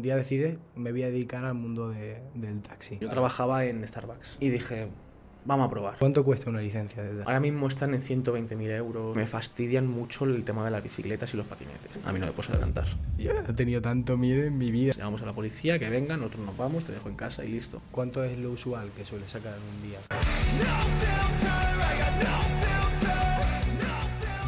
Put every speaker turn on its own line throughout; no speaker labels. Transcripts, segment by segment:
un día decides, me voy a dedicar al mundo de- del taxi.
Yo trabajaba en Starbucks y dije, vamos a probar.
¿Cuánto cuesta una licencia de taxi?
Ahora mismo están en 120.000 euros. Me fastidian mucho el tema de las bicicletas y los patinetes. A mí no me puedes adelantar.
Yo he tenido tanto miedo en mi vida.
Llamamos a la policía, que vengan, nosotros nos vamos, te dejo en casa y listo.
¿Cuánto es lo usual que suele sacar en un día?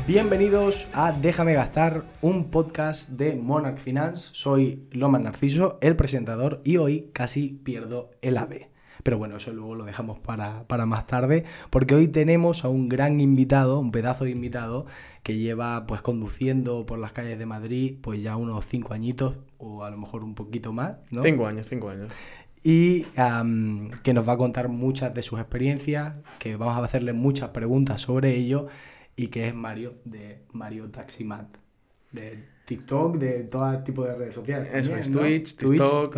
Bienvenidos a Déjame Gastar, un podcast de Monarch Finance. Soy Loman Narciso, el presentador, y hoy casi pierdo el ave. Pero bueno, eso luego lo dejamos para, para más tarde, porque hoy tenemos a un gran invitado, un pedazo de invitado, que lleva pues conduciendo por las calles de Madrid pues ya unos cinco añitos, o a lo mejor un poquito más, ¿no?
Cinco años, cinco años.
y que nos va a contar muchas de sus experiencias, que vamos a hacerle muchas preguntas sobre ello y que es Mario de Mario Taximat, de TikTok, de todo tipo de redes sociales.
Eso es,
¿no?
Twitch, TikTok,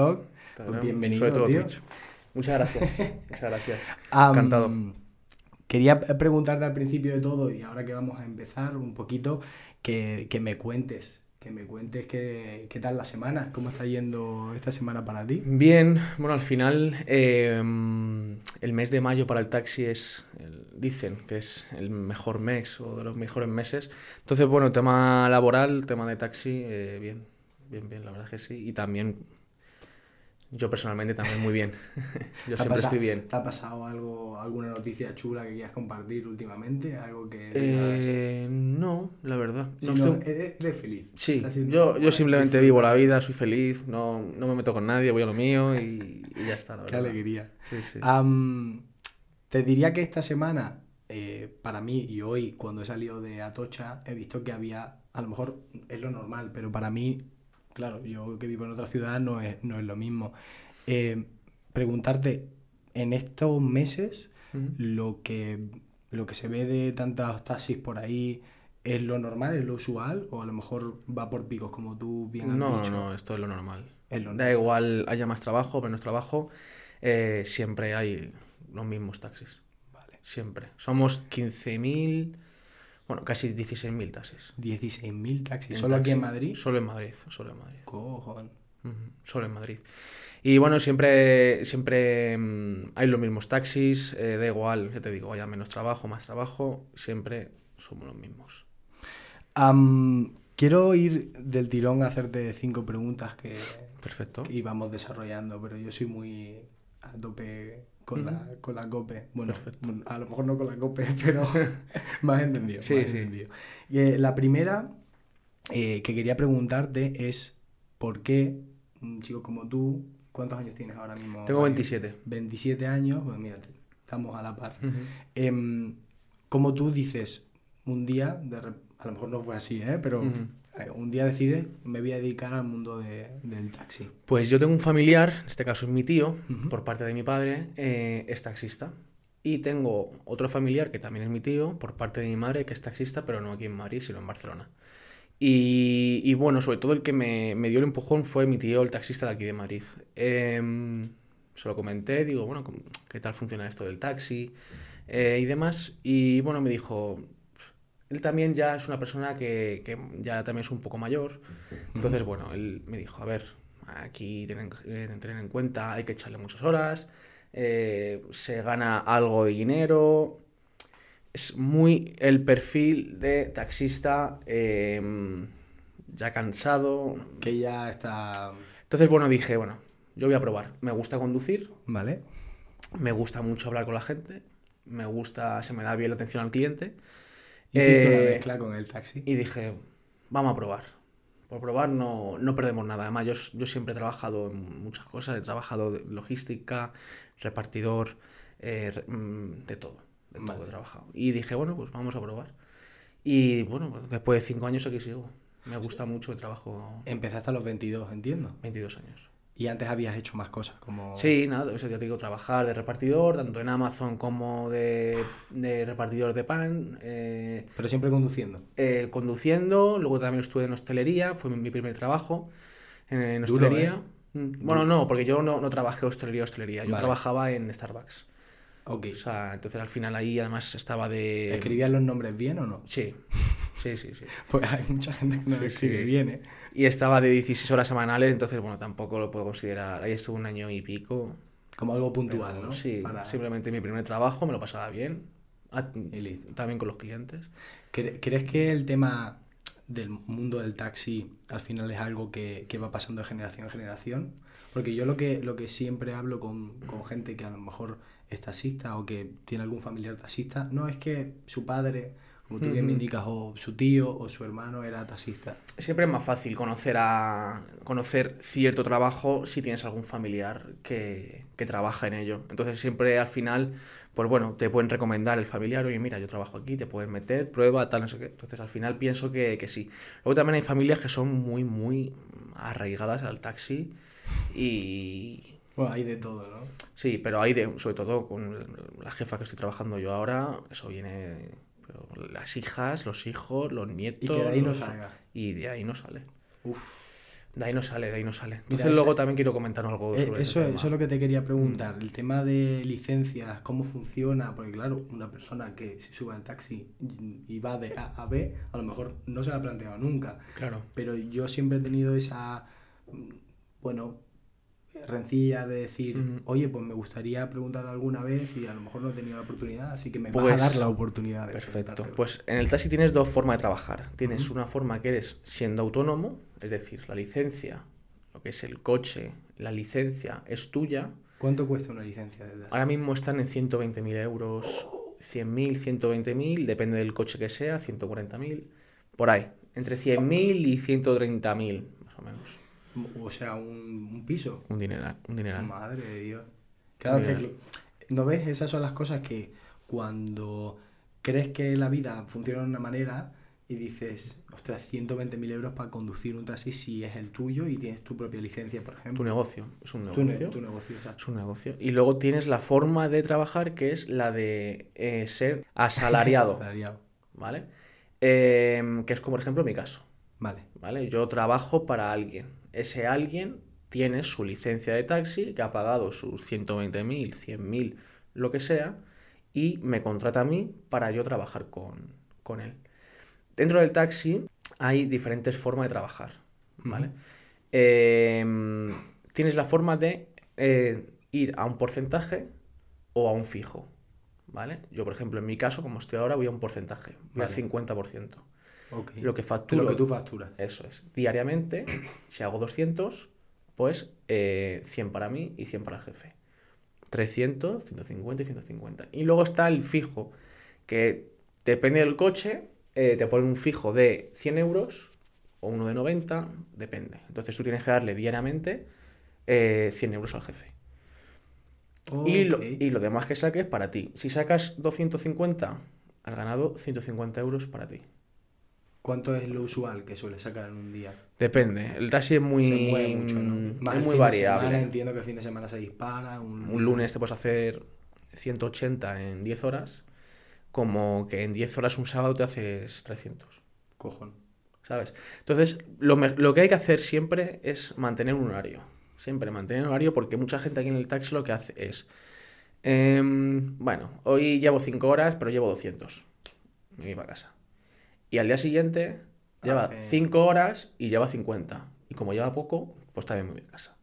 Pues bienvenido,
sobre todo
tío.
Twitch. Muchas gracias, muchas gracias. Encantado.
Quería preguntarte al principio de todo y ahora que vamos a empezar un poquito, que, que me cuentes, que me cuentes qué, qué tal la semana, cómo está yendo esta semana para ti.
Bien, bueno, al final eh, el mes de mayo para el taxi es, el- dicen que es el mejor mes o de los mejores meses. Entonces, bueno, tema laboral, tema de taxi, eh, bien, bien, bien, la verdad es que sí. Y también, yo personalmente también muy bien. yo
¿Te ha
siempre estoy bien.
¿Te ha pasado algo, alguna noticia chula que quieras compartir últimamente? Algo que
Eh, no, la verdad.
si
no
no,
estoy-
eres, feliz.
Sí, yo, yo simplemente vivo la vida, soy feliz, no, no me meto con nadie, voy a lo mío y, y ya está, la
Qué
verdad.
alegría.
Sí, sí.
Te diría que esta semana, eh, para mí y hoy, cuando he salido de Atocha, he visto que había, a lo mejor es lo normal, pero para mí, claro, yo que vivo en otra ciudad no es, no es lo mismo. Eh, preguntarte, en estos meses, lo que, lo que se ve de tantos taxis por ahí, ¿es lo normal, es lo usual? ¿O a lo mejor va por picos, como tú bien has
No, no,
dicho?
no, esto es lo normal.
Es lo
Da igual haya más trabajo, menos trabajo, eh, siempre hay los mismos taxis.
Vale.
Siempre. Somos 15.000, bueno, casi 16.000 taxis.
16.000 taxis. ¿Solo aquí en. Madrid?
Solo en Madrid, solo en Madrid.
Cojón.
Solo en Madrid. Y bueno, siempre, siempre mm, hay los mismos taxis, eh, da igual, ya te digo, haya menos trabajo, más trabajo, siempre somos los mismos.
Quiero ir del tirón a hacerte cinco preguntas que,
Perfecto.
que íbamos desarrollando, pero yo soy muy a tope con, la, con la COPE. Bueno,
Perfecto.
bueno, a lo mejor no con la COPE, pero más entendido.
Sí,
más
sí.
entendido. Y, eh, la primera eh, que quería preguntarte es ¿por qué un chico como tú, cuántos años tienes ahora mismo?
Tengo
Mario?
27.
27 años, pues mira, estamos a la par.
Ujú.
Em, como tú dices, un día, de a lo mejor no fue así, ¿eh? pero
Ujú.
eh, un día decides, me voy a dedicar al mundo de- del taxi.
Pues yo tengo un familiar, en este caso es mi tío,
Ujú.
por parte de mi padre, eh, es taxista. Y tengo otro familiar que también es mi tío, por parte de mi madre, que es taxista, pero no aquí en Madrid, sino en Barcelona. Y, y bueno, sobre todo el que me, me dio el empujón fue mi tío, el taxista de aquí de Madrid. Em, se lo comenté, digo, bueno, ¿cómo- ¿qué tal funciona esto del taxi? Eh, y demás. Y bueno, me dijo, él también ya es una persona que, que ya también es un poco mayor. Entonces, bueno, él me dijo, a ver, aquí tienen, que tener en cuenta, hay que echarle muchas horas, eh, se gana algo de dinero. Es muy el perfil de taxista em, ya cansado.
Que ya está...
Entonces, bueno, dije, bueno, yo voy a probar. Me gusta conducir,
¿Vale?
me gusta mucho hablar con la gente, me gusta, se me da bien la atención al cliente.
Hiciste una
Eh,
mezcla con el taxi.
Y dije, vamos a probar. Por probar no, no perdemos nada. Además, yo, yo siempre he trabajado en muchas cosas. He trabajado de logística, repartidor, eh, mm, de todo. De
Vale.
todo he trabajado. Y dije, bueno, pues vamos a probar. Y bueno, pues después de cinco años aquí sigo. Me gusta mucho el trabajo.
Empezaste a los 22, entiendo.
22 años.
Y antes habías hecho más cosas, como...
Sí, nada, eso ya te digo, trabajar de repartidor, tanto en Amazon como de, de repartidor de pan. eh,
Pero siempre conduciendo.
eh, conduciendo, luego también estuve en hostelería, fue mi, mi primer trabajo en, en
Duro,
hostelería.
¿eh?
Mm, Bueno, no, porque yo no, no trabajé hostelería, hostelería, yo
Vale.
trabajaba en Starbucks.
Ok.
O sea, entonces al final ahí además estaba de...
¿Escribías los nombres bien o no?
Sí, Sí, sí, sí.
Pues hay mucha gente que no
Sí,
escribe
sí.
bien, ¿eh?
Y estaba de 16 horas semanales, entonces, bueno, tampoco lo puedo considerar. Ahí estuve un año y pico.
Como algo puntual,
pero
¿no?
Sí,
Para-
simplemente mi primer trabajo, me lo pasaba bien. También con los clientes.
¿Cre- ¿Crees que el tema del mundo del taxi al final es algo que, que va pasando de generación en generación? Porque yo lo que, lo que siempre hablo con, con gente que a lo mejor es taxista o que tiene algún familiar taxista, no es que su padre, como tú bien me indicas, o su tío o su hermano era taxista.
Siempre es más fácil conocer a conocer cierto trabajo si tienes algún familiar que, que trabaja en ello. Entonces siempre al final, pues bueno, te pueden recomendar el familiar, oye, mira, yo trabajo aquí, te pueden meter, prueba, tal, no sé qué. Entonces al final pienso que, que sí. Luego también hay familias que son muy, muy arraigadas al taxi y...
Bueno, hay de todo, ¿no?
Sí, pero hay de, sobre todo con la jefa que estoy trabajando yo ahora, eso viene... las hijas, los hijos, los nietos...
Y que de ahí no salga.
Y de ahí no sale.
Uf.
De ahí no sale, de ahí no sale. Entonces luego también quiero comentar algo
Eh,
sobre
eso,
ese tema.
eso es lo que te quería preguntar, el tema de licencias, cómo funciona, porque claro, una persona que se sube al taxi y va de A a B, a lo mejor no se la ha planteado nunca,
Claro.
pero yo siempre he tenido esa, mm, bueno, rencilla de decir, oye, pues me gustaría preguntar alguna vez y a lo mejor no he tenido la oportunidad, así que me vas
Pues,
a dar la oportunidad de
Perfecto. Pues en el taxi tienes dos formas de trabajar. Tienes una forma que eres siendo autónomo, es decir, la licencia, lo que es el coche, la licencia es tuya.
¿Cuánto cuesta una licencia de taxi?
Ahora mismo están en 120.000 euros, 100.000, 120.000, depende del coche que sea, 140.000, por ahí. Entre 100.000 y 130.000, más o menos.
O sea, un, un piso.
Un dineral. Un dineral.
Madre de Dios. Claro que. ¿no ves? Esas son las cosas que cuando crees que la vida funciona de una manera y dices, ostras, 120.000 euros para conducir un taxi si es el tuyo y tienes tu propia licencia, por
Tu
ejemplo.
negocio. Es un
Tu, ne-
negocio.
tu negocio, exacto.
Es un negocio. Y luego tienes la forma de trabajar que es la de eh, ser asalariado,
Asalariado.
¿vale? Em, que es como, por ejemplo, mi caso,
Vale.
¿vale? Yo trabajo para alguien. Ese alguien tiene su licencia de taxi, que ha pagado sus 120.000, 100.000, lo que sea, y me contrata a mí para yo trabajar con, con él. Dentro del taxi hay diferentes formas de trabajar, ¿vale? Em, tienes la forma de eh, ir a un porcentaje o a un fijo, ¿vale? Yo, por ejemplo, en mi caso, como estoy ahora, voy a un porcentaje, voy
Vale.
al 50%.
Ok.
Lo que facturo...
lo que tú facturas.
Eso es. Diariamente, si hago 200, pues eh, 100 para mí y 100 para el jefe. 300, 150 y 150. Y luego está el fijo, que depende del coche, eh, te ponen un fijo de 100 euros o uno de 90, depende. Entonces tú tienes que darle diariamente eh, 100 euros al jefe. Y, lo, y lo demás que saques para ti. Si sacas 250, has ganado 150 euros para ti.
¿Cuánto es lo usual que suele sacar en un día?
Depende. El taxi es muy,
Se mueve mucho, ¿no? Más
es muy
semana,
variable.
entiendo que el fin de semana se dispara. Un,
Un lunes te puedes hacer 180 en 10 horas, como que en 10 horas un sábado te haces 300,
Cojón.
¿sabes? Entonces, lo, lo que hay que hacer siempre es mantener un horario. Siempre mantener un horario porque mucha gente aquí en el taxi lo que hace es, em, bueno, hoy llevo 5 horas, pero llevo 200. Me voy para casa. Y al día siguiente lleva
Hace-
5 horas y lleva 50. Y como lleva poco, pues también me voy a casa.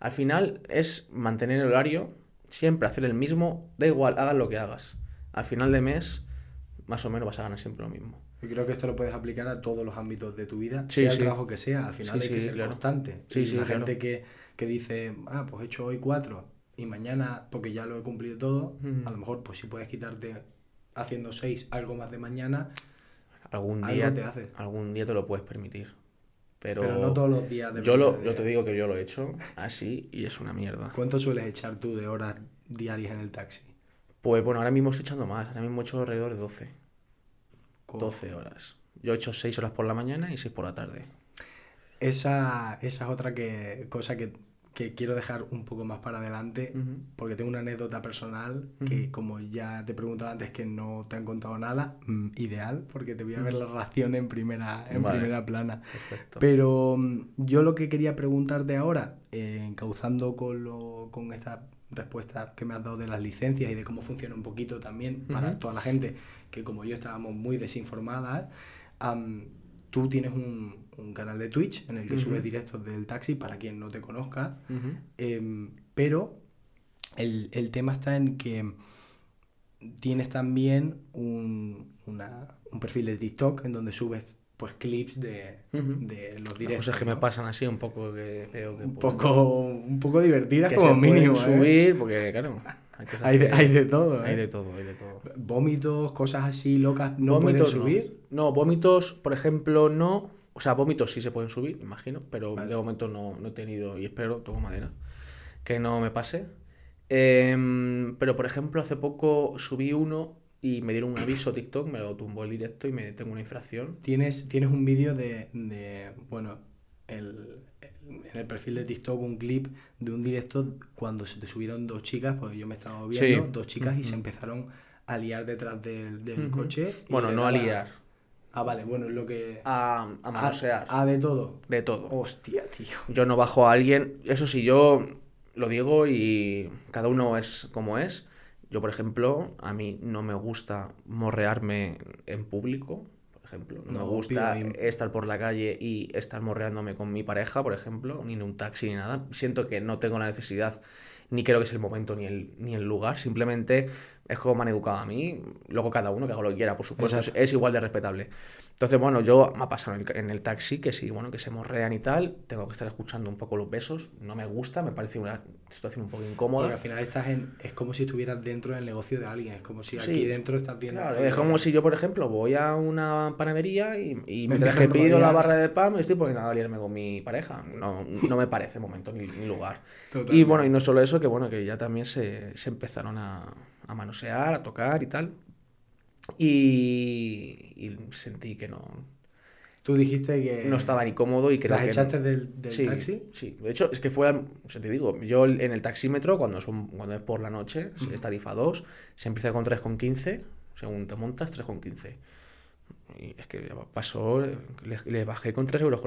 Al final es mantener el horario, siempre hacer el mismo, da igual, hagas lo que hagas. Al final de mes, más o menos vas a ganar siempre lo mismo.
Yo creo que esto lo puedes aplicar a todos los ámbitos de tu vida,
Sí,
sea
sí.
el trabajo que sea. Al final
Sí,
hay que ser
claro.
constante.
Sí, sí,
la
claro.
gente que, que dice, ah, pues he hecho hoy cuatro y mañana, porque ya lo he cumplido todo,
Mm.
a lo mejor, pues si puedes quitarte haciendo seis algo más de mañana,
Algún
Algo
día,
te hace.
algún día te lo puedes permitir. Pero,
pero, no todos los días de
yo, lo, yo te digo que yo lo he hecho así y es una mierda.
¿Cuánto sueles echar tú de horas diarias en el taxi?
Pues bueno, ahora mismo estoy echando más. Ahora mismo he hecho alrededor de 12.
Co-
12 horas. Yo he hecho 6 horas por la mañana y 6 por la tarde.
Esa, esa es otra que, cosa que, que quiero dejar un poco más para adelante, porque tengo una anécdota personal que, como ya te he preguntado antes que no te han contado nada, mm, ideal, porque te voy a ver la reacción en primera, en
Vale.
primera plana.
Perfecto.
Pero mm, yo lo que quería preguntarte ahora, eh, encauzando con, lo, con esta respuesta que me has dado de las licencias y de cómo funciona un poquito también para toda la gente que como yo estábamos muy desinformadas, tú tienes un, un canal de Twitch en el que subes directos del taxi para quien no te conozca, em, pero el, el tema está en que tienes también un, una- un perfil de TikTok en donde subes pues clips de, de los
Las
directos.
cosas que me pasan así un poco que veo que
un poco, un poco divertidas
que
como
se pueden
mínimo. ¿eh?
subir, porque claro, hay,
Hay de, hay de todo.
hay
¿eh?
de todo, hay de todo.
Vómitos, cosas así locas, no
Vómitos
pueden subir.
No. No, vómitos, por ejemplo, no. O sea, vómitos sí se pueden subir, imagino, pero
Vale.
de momento no, no he tenido, y espero, toco madera, que no me pase. Em, pero, por ejemplo, hace poco subí uno y me dieron un aviso TikTok, me lo tumbó el directo y me tengo una infracción.
Tienes, tienes un vídeo de, de, bueno, el, en el perfil de TikTok un clip de un directo cuando se te subieron dos chicas, porque yo me estaba viendo,
Sí.
dos chicas y se empezaron a liar detrás del, del coche.
Bueno, no a liar,
Ah, vale, bueno, es lo que...
a, a manosear,
Ah, de todo.
de todo.
Hostia, tío.
Yo no bajo a alguien, eso sí, yo lo digo y cada uno es como es. Yo, por ejemplo, a mí no me gusta morrearme en público, por ejemplo. No, me
No,
gusta
pido-
estar por la calle y estar morreándome con mi pareja, por ejemplo, ni en un taxi ni nada. Siento que no tengo la necesidad, ni creo que es el momento ni el, ni el lugar. Simplemente es como me han educado a mí. Luego cada uno que haga lo que quiera, por supuesto, es, igual de respetable. Entonces, bueno, yo me ha pasado en el, en el taxi que sí, bueno, que se morrean y tal. Tengo que estar escuchando un poco los besos. No me gusta, me parece una situación un poco
Porque
incómoda.
al final estás en, es como si estuvieras dentro del negocio de alguien, es como si
Sí.
aquí dentro estás viendo...
Claro, es como si yo, por ejemplo, voy a una panadería y, y mientras que pido la barra de pan me estoy poniendo a liarme con mi pareja. No, no me parece momento ni, ni lugar. Y bueno, y no solo eso, que bueno, que ya también se, se empezaron a, a manosear, a tocar y tal. Y, y sentí que no,
Tú dijiste que...
no estaba ni cómodo y creo
¿Las
que...
echaste del, del
sí,
taxi?
Sí, de hecho, es que fue, o sea, te digo, yo en el taxímetro, cuando, son, cuando es por la noche, es tarifa 2, se empieza con 3,15, según te montas, 3,15. Y es que pasó, le, le bajé con 3,90 euros.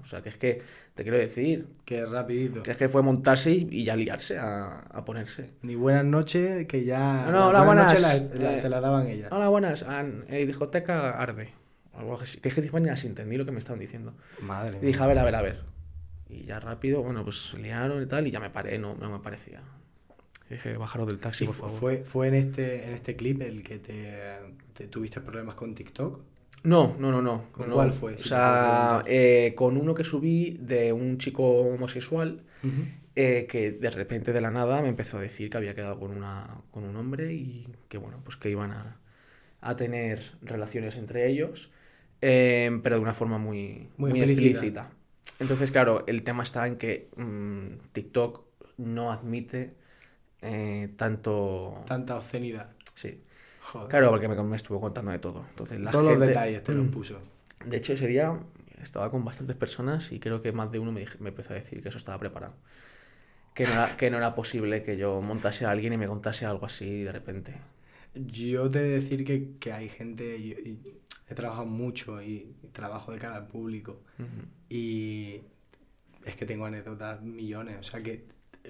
O sea, que es que, te quiero decir,
Que rapidito.
que es que fue montarse y, y ya liarse a, a ponerse.
Ni buenas noches, que ya...
No, no, hola,
buenas la- la-
Eh,
se las daban ellas.
Hola, buenas, an- eh, discoteca arde. Algo así. Que es que ni las entendí lo que me estaban diciendo.
Madre
Y
mía.
dije, a ver, a ver, a ver. Y ya rápido, bueno, pues liaron y tal, y ya me paré, no, no me parecía. Dije, bajaros del taxi,
¿Y
por
fu-
favor.
fue, fue en este, en este clip el que te, te tuviste problemas con TikTok?
No, no, no, no.
¿Con
no.
cuál fue,
O sea, eh, con uno que subí de un chico homosexual eh, que de repente de la nada me empezó a decir que había quedado con, una, con un hombre y que bueno, pues que iban a, a tener relaciones entre ellos, eh, pero de una forma muy,
Muy
muy,
explícita.
explícita. Entonces, claro, el tema está en que mm, TikTok no admite eh, tanto...
Tanta obscenidad.
Sí.
Joder.
Claro, porque me, me estuvo contando de todo. Entonces, la
Todos los
gente-
detalles te los
Mm.
puso.
De hecho, ese día estaba con bastantes personas y creo que más de uno me, dije- me empezó a decir que eso estaba preparado. Que no, era, que no era posible que yo montase a alguien y me contase algo así de repente.
Yo te he de decir que, que hay gente, y- y he trabajado mucho y trabajo de cara al público
Ujú.
y es que tengo anécdotas millones, o sea que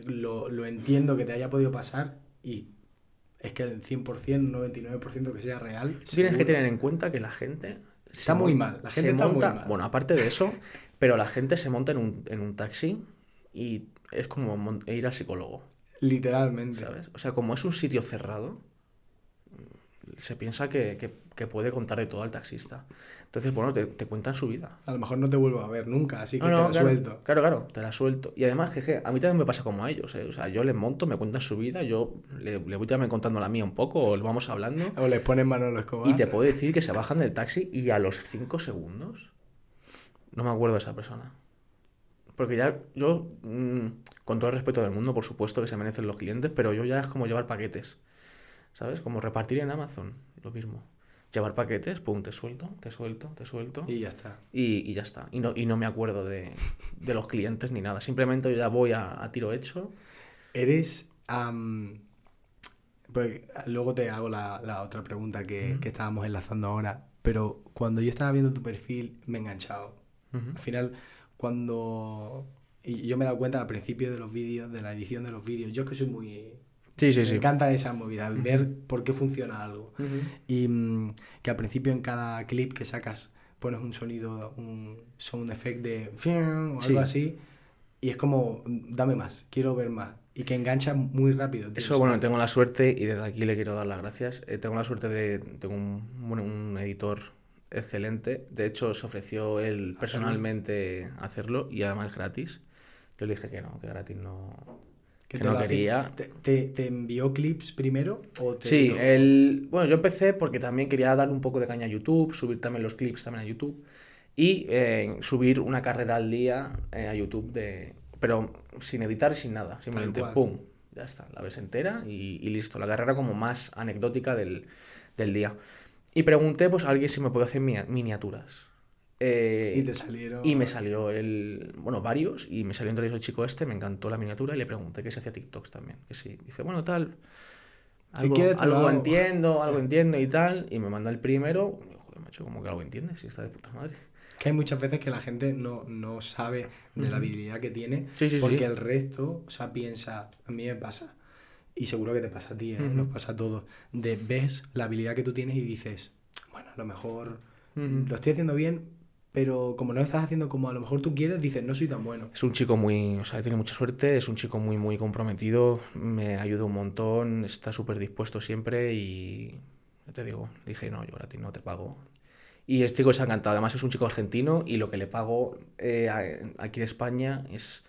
lo, lo entiendo que te haya podido pasar y es que el 100%, 99% que sea real.
Tienes que tener en cuenta que la gente...
Está muy mal, la gente está muy
monta-
mal.
Bueno, aparte de eso, pero la gente se monta en un, en un taxi y es como ir al psicólogo.
Literalmente.
¿sabes? O sea, como es un sitio cerrado, se piensa que, que- que puede contar de todo al taxista. Entonces, bueno, te, te cuentan su vida.
A lo mejor no te vuelvo a ver nunca, así que
No,
te
no,
la
claro,
suelto.
Claro, claro, te la suelto. Y además, que, a mí también me pasa como a ellos. ¿eh? O sea, yo les monto, me cuentan su vida, yo le, le voy también contando la mía un poco, o le vamos hablando.
O les pones Manolo Escobar.
Y te puedo decir que se bajan del taxi y a los 5 segundos no me acuerdo de esa persona. Porque ya yo, mm, con todo el respeto del mundo, por supuesto que se merecen los clientes, pero yo ya es como llevar paquetes. ¿Sabes? Como repartir en Amazon, lo mismo. Llevar paquetes, pum, te suelto, te suelto, te suelto.
Y ya está.
Y, y ya está. Y no, y no me acuerdo de, de los clientes ni nada. Simplemente yo ya voy a, a tiro hecho.
Eres. pues, luego te hago la, la otra pregunta que, que estábamos enlazando ahora. Pero cuando yo estaba viendo tu perfil, me he enganchado. Al final, cuando. Y yo me he dado cuenta al principio de los vídeos, de la edición de los vídeos. Yo es que soy muy.
Sí, sí,
me
sí.
encanta esa movida, el ver por qué funciona algo. Y mm, que al principio en cada clip que sacas, pones un sonido, un sound effect de o
Sí.
algo así, y es como, dame más, quiero ver más. Y que engancha muy rápido. tío,
Eso, bueno, tengo la suerte, y desde aquí le quiero dar las gracias, eh, tengo la suerte de, tengo un, bueno, un editor excelente, de hecho se ofreció él personalmente hacerlo, y además gratis. Yo le dije que no, que gratis no, que
te
no quería.
Te, te- te envió clips primero? O te
Sí, el, bueno, yo empecé porque también quería darle un poco de caña a YouTube, subir también los clips también a YouTube y eh, subir una carrera al día eh, a YouTube de, pero sin editar y sin nada, simplemente pum, ya está, la ves entera y, y listo, la carrera como más anecdótica del, del día. Y pregunté pues a alguien si me podía hacer mini- miniaturas. Eh,
Y te salieron...
y me salió el, bueno, varios, y me salió entre ellos el chico este, me encantó la miniatura y le pregunté que se hacía TikToks también. Que sí, dice, bueno, tal,
Si
algo,
quieres te lo
algo
hago".
entiendo, algo entiendo y tal, y me manda el primero, joder, macho, como que algo entiendes, si está de puta madre.
Que hay muchas veces que la gente no, no sabe de la habilidad que tiene
Sí, sí,
porque
sí.
el resto, o sea, piensa, a mí me pasa, y seguro que te pasa a ti, ¿eh? Nos pasa a todos, de ves la habilidad que tú tienes y dices, bueno, a lo mejor lo estoy haciendo bien, pero como no lo estás haciendo como a lo mejor tú quieres, dices, no soy tan bueno.
Es un chico muy, o sea, tiene mucha suerte, es un chico muy, muy comprometido, me ayuda un montón, está súper dispuesto siempre y, te digo, dije, no, yo a ti no te pago. Y este chico se ha encantado, además es un chico argentino y lo que le pago eh, aquí en España es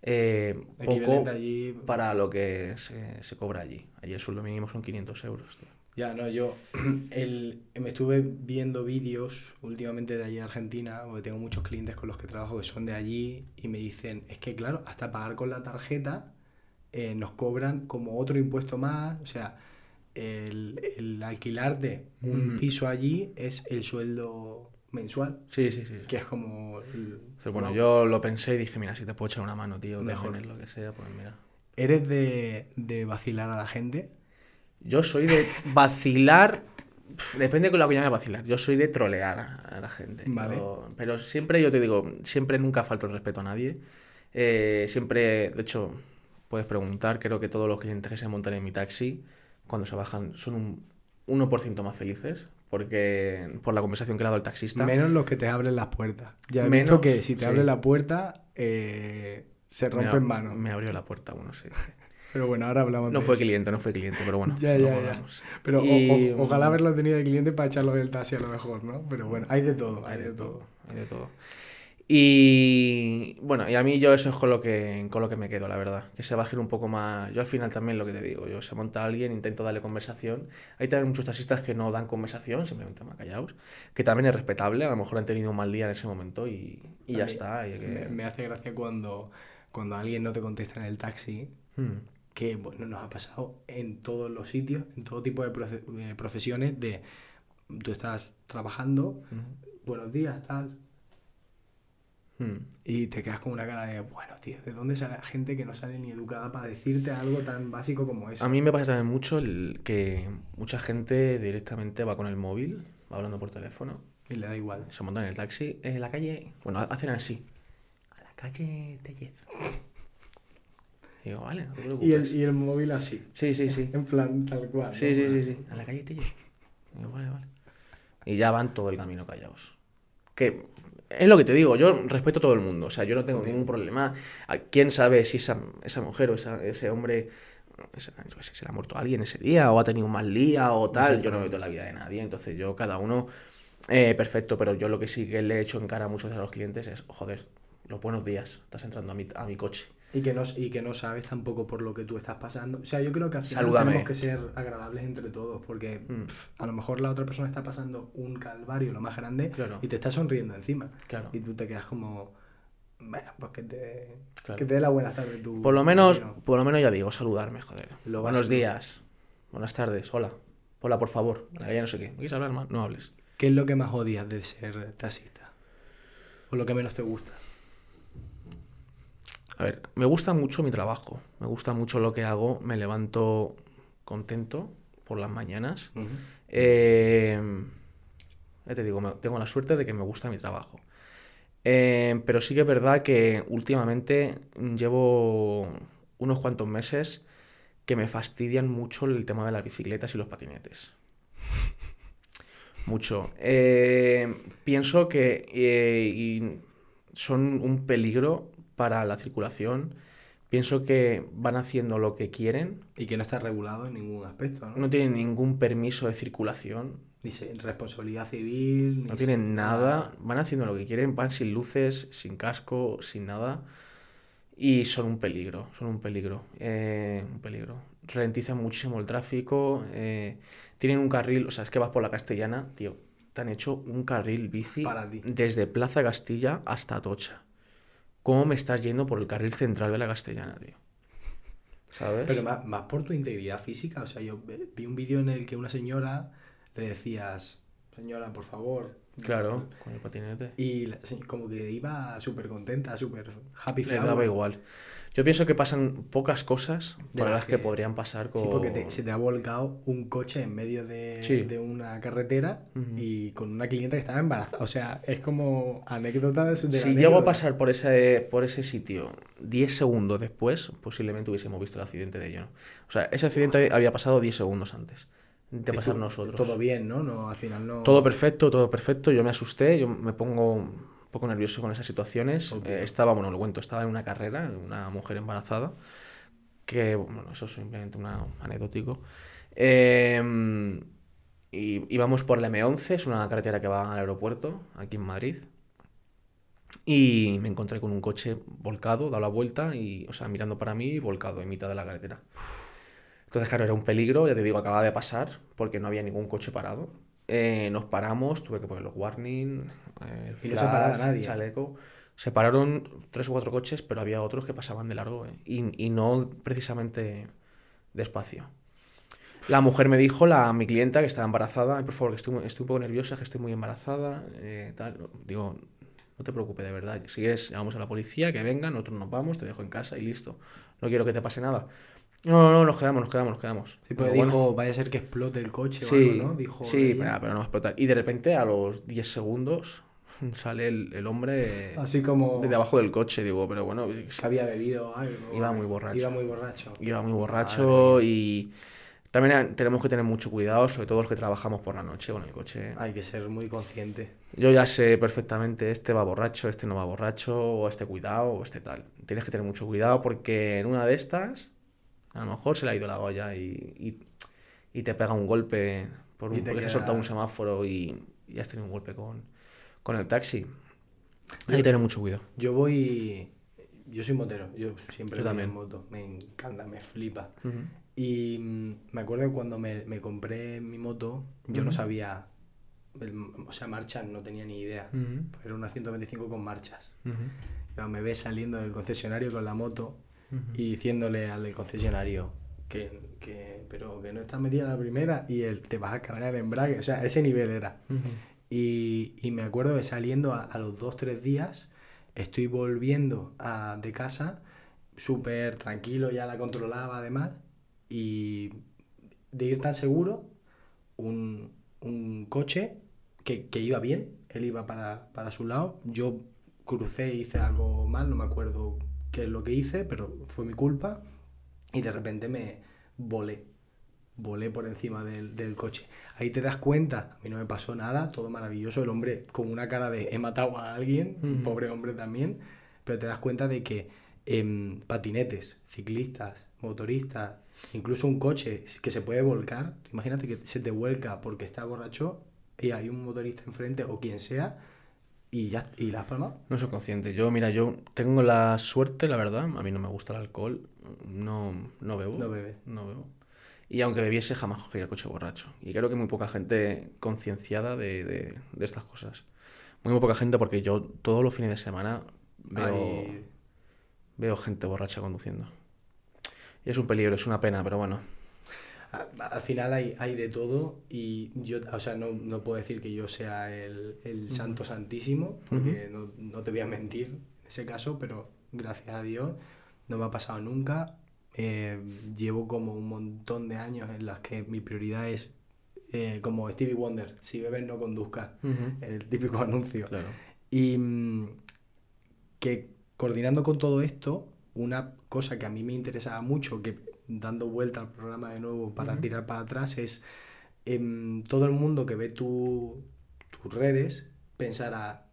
eh, poco
allí.
para lo que se, se cobra allí. Allí el sueldo mínimo son 500 euros. tío.
Ya, no, yo el, me estuve viendo vídeos últimamente de allí de Argentina, porque tengo muchos clientes con los que trabajo que son de allí y me dicen, es que claro, hasta pagar con la tarjeta eh, nos cobran como otro impuesto más, o sea, el, el alquilarte un piso allí es el sueldo mensual,
Sí, sí, sí.
que es como... el-
bueno,
wow.
yo lo pensé y dije, mira, si te puedo echar una mano, tío,
Mejor.
lo que sea, pues mira.
¿Eres de, de vacilar a la gente?
Yo soy de vacilar. pf, Depende con lo que llame vacilar. Yo soy de trolear a la gente.
Vale.
Yo- pero siempre, yo te digo, siempre nunca falto el respeto a nadie. Eh, siempre, de hecho, puedes preguntar. Creo que todos los clientes que se montan en mi taxi, cuando se bajan, son un 1% más felices. Porque por la conversación que le ha dado el taxista.
Menos los que te abren las puertas. Ya he
Menos,
que si te
sí.
abren la puerta eh, se
me,
rompen
ab-
manos.
me abrió la puerta, bueno, sí.
Pero bueno, ahora hablamos
No
de
fue
eso.
cliente, no fue cliente, pero bueno.
Ya, ya, ya. Pero o-
Y,
o- ojalá
mm,
haberlo tenido de cliente para echarlo del taxi a lo mejor, ¿no? Pero bueno, hay de todo,
Hay de todo,
todo.
hay de todo. Y bueno, y a mí yo eso es con lo que, con lo que me quedo, la verdad. Que se bajen un poco más. Yo al final también lo que te digo, yo se monta alguien, intento darle conversación. Hay también muchos taxistas que no dan conversación, simplemente más callados. Que también es respetable, a lo mejor han tenido un mal día en ese momento y, y ya está. y hay que-
Me, me hace gracia cuando, cuando alguien no te contesta en el taxi,
Hmm.
Que bueno, nos ha pasado en todos los sitios, en todo tipo de, profe- de profesiones, de tú estás trabajando, buenos días, tal,
Hmm.
y te quedas con una cara de, bueno, tío, ¿de dónde sale gente que no sale ni educada para decirte algo tan básico como eso?
A mí me pasa también mucho el que mucha gente directamente va con el móvil, va hablando por teléfono,
Y le da igual.
se montan en el taxi, en la calle, bueno, hacen así, a la calle Tellez. Y digo, vale, no te
Y
preocupes.
el, y el móvil así,
Sí, sí, sí.
en plan tal cual.
Sí,
¿no?
sí, sí, sí. A la calle Tellez. Y digo, vale, vale. Y ya van todo el camino callados. Que es lo que te digo, yo respeto a todo el mundo, o sea, yo no tengo ningún problema. ¿A ¿Quién sabe si esa, esa mujer o esa- ese hombre se le ha muerto alguien ese día o ha tenido un mal día o tal? Yo no meto la vida de nadie, entonces yo, cada uno, eh, perfecto, pero yo lo que sí que le he hecho en cara a muchos de los clientes es, joder, los buenos días, estás entrando a mi, a mi coche.
Y que, no, y que no sabes tampoco por lo que tú estás pasando. O sea, yo creo que al final tenemos que ser agradables entre todos, porque
Mm.
pf, a lo mejor la otra persona está pasando un calvario lo más grande
Claro.
y te está sonriendo encima.
Claro.
Y tú te quedas como, bueno, pues que te,
Claro.
que te dé la buena tarde tú.
Por lo menos,
vecino".
por lo menos ya digo, saludarme, joder.
Lo
Buenos días, buenas tardes, hola. Hola, por favor. Ya no sé qué. ¿Me quieres hablar más? No hables.
¿Qué es lo que más odias de ser taxista? ¿O lo que menos te gusta?
A ver, me gusta mucho mi trabajo. Me gusta mucho lo que hago. Me levanto contento por las mañanas. Eh, ya te digo, tengo la suerte de que me gusta mi trabajo. Eh, pero sí que es verdad que últimamente llevo unos cuantos meses que me fastidian mucho el tema de las bicicletas y los patinetes. Mucho. Eh, pienso que eh, son un peligro para la circulación. Pienso que van haciendo lo que quieren.
Y que no está regulado en ningún aspecto, ¿no?
No tienen ningún permiso de circulación.
Ni responsabilidad civil.
No tienen nada. Van haciendo lo que quieren. Van sin luces, sin casco, sin nada. Y son un peligro. Son un peligro. eh, un peligro. Ralentizan muchísimo el tráfico. eh, tienen un carril. O sea, es que vas por la castellana, tío. Te han hecho un carril bici
Para ti.
desde Plaza Castilla hasta Atocha. ¿Cómo me estás yendo por el carril central de la castellana, tío? ¿Sabes?
Pero más, más por tu integridad física. O sea, yo ve- vi un vídeo en el que una señora le decías, señora, por favor.
Claro, con el patinete.
Y la como que iba súper contenta, súper happy
Le daba igual. Yo pienso que pasan pocas cosas
De
por
las
las que,
que-
podrían pasar con...
Sí, porque te- se te ha volcado un coche en medio de,
Sí.
de una carretera
Ujú.
y con una clienta que estaba embarazada. O sea, es como anécdotas de la
Si llego a
anécdota.
pasar por ese, por ese sitio 10 segundos después, posiblemente hubiésemos visto el accidente de lleno. O sea, ese accidente había pasado 10 segundos antes de pasar nosotros.
Todo bien, ¿no? no al final no.
Todo perfecto, todo perfecto. Yo me asusté, yo me pongo un poco nervioso con esas situaciones.
Ok.
Eh, estaba, bueno, lo cuento, estaba en una carrera, una mujer embarazada, que, bueno, eso es simplemente un anecdótico. Eh, y íbamos por la M11, es una carretera que va al aeropuerto, aquí en Madrid. Y me encontré con un coche volcado, dado la vuelta, y, o sea, mirando para mí, volcado en mitad de la carretera. Entonces, claro, era un peligro, ya te digo, acababa de pasar, porque no había ningún coche parado. Eh, nos paramos, tuve que poner los warning, eh, el
Y no se paraba
flash,
nadie.
chaleco. Se pararon tres o cuatro coches, pero había otros que pasaban de largo, eh, y, y no precisamente despacio. La mujer me dijo, la, mi clienta, que estaba embarazada, "Ay, por favor, que estoy, un poco nerviosa, que estoy muy embarazada, eh, tal. Digo, no te preocupes, de verdad. Si quieres, llamamos a la policía, que venga, nosotros nos vamos, te dejo en casa y listo. No quiero que te pase nada. No, no, no, nos quedamos, nos quedamos, nos quedamos.
Sí, porque
bueno,
dijo, vaya a ser que explote el coche o algo, ¿no? Dijo
sí, pero, pero no va a explotar. Y de repente, a los 10 segundos, sale el, el hombre
Así como
desde abajo del coche. Digo, pero bueno,
que había bebido algo.
Iba muy borracho.
Iba muy borracho.
iba muy borracho y también eh, tenemos que tener mucho cuidado, sobre todo los que trabajamos por la noche con el coche.
Hay que ser muy consciente.
Yo ya sé perfectamente, este va borracho, este no va borracho, o este cuidado, o este tal. Tienes que tener mucho cuidado porque en una de estas, a lo mejor se le ha ido la olla y, y, y te pega un golpe por un,
te
porque se ha
queda-
soltado un semáforo y, y has tenido un golpe con, con el taxi. Hay que tener mucho cuidado.
Yo voy. Yo soy motero. Yo siempre
Yo también.
en moto. Me encanta, me flipa. Y mm, me acuerdo cuando me, me compré mi moto, yo no sabía. el- o sea, marchas no tenía ni idea. Era una 125 con marchas. Yo me ve saliendo del concesionario con la moto y diciéndole al del concesionario que, que pero que no estás metida en la primera y él te vas a cargar el embrague. O sea, ese nivel era. Y, y me acuerdo que saliendo a, a los dos, tres días, estoy volviendo a- de casa, súper tranquilo, ya la controlaba además, y de ir tan seguro, un, un coche que, que iba bien, él iba para, para su lado, yo crucé, hice algo mal, no me acuerdo qué es lo que hice, pero fue mi culpa, y de repente me volé volé por encima del, del coche. Ahí te das cuenta, a mí no me pasó nada, todo maravilloso, el hombre con una cara de he matado a alguien, pobre hombre también, pero te das cuenta de que em, patinetes, ciclistas, motoristas, incluso un coche que se puede volcar, imagínate que se te vuelca porque está borracho y hay un motorista enfrente o quien sea y ya y la has palmado.
No soy consciente. Yo, mira, yo tengo la suerte, la verdad. A mí no me gusta el alcohol. No, no bebo.
No bebe.
No bebo. Y aunque bebiese, jamás cogería el coche borracho. Y creo que muy poca gente concienciada de, de- de estas cosas. Muy, muy poca gente porque yo todos los fines de semana veo, veo gente borracha conduciendo. Y es un peligro, es una pena, pero bueno.
Al final hay, hay de todo y yo, o sea, no, no puedo decir que yo sea el, el santo santísimo, porque no, no te voy a mentir en ese caso, pero gracias a Dios no me ha pasado nunca. Eh, llevo como un montón de años en las que mi prioridad es eh, como Stevie Wonder, si bebes no conduzcas, el típico anuncio.
Claro.
Y mm, que coordinando con todo esto, una cosa que a mí me interesaba mucho, que dando vuelta al programa de nuevo para tirar para atrás, es em, todo el mundo que ve tu- tus redes pensará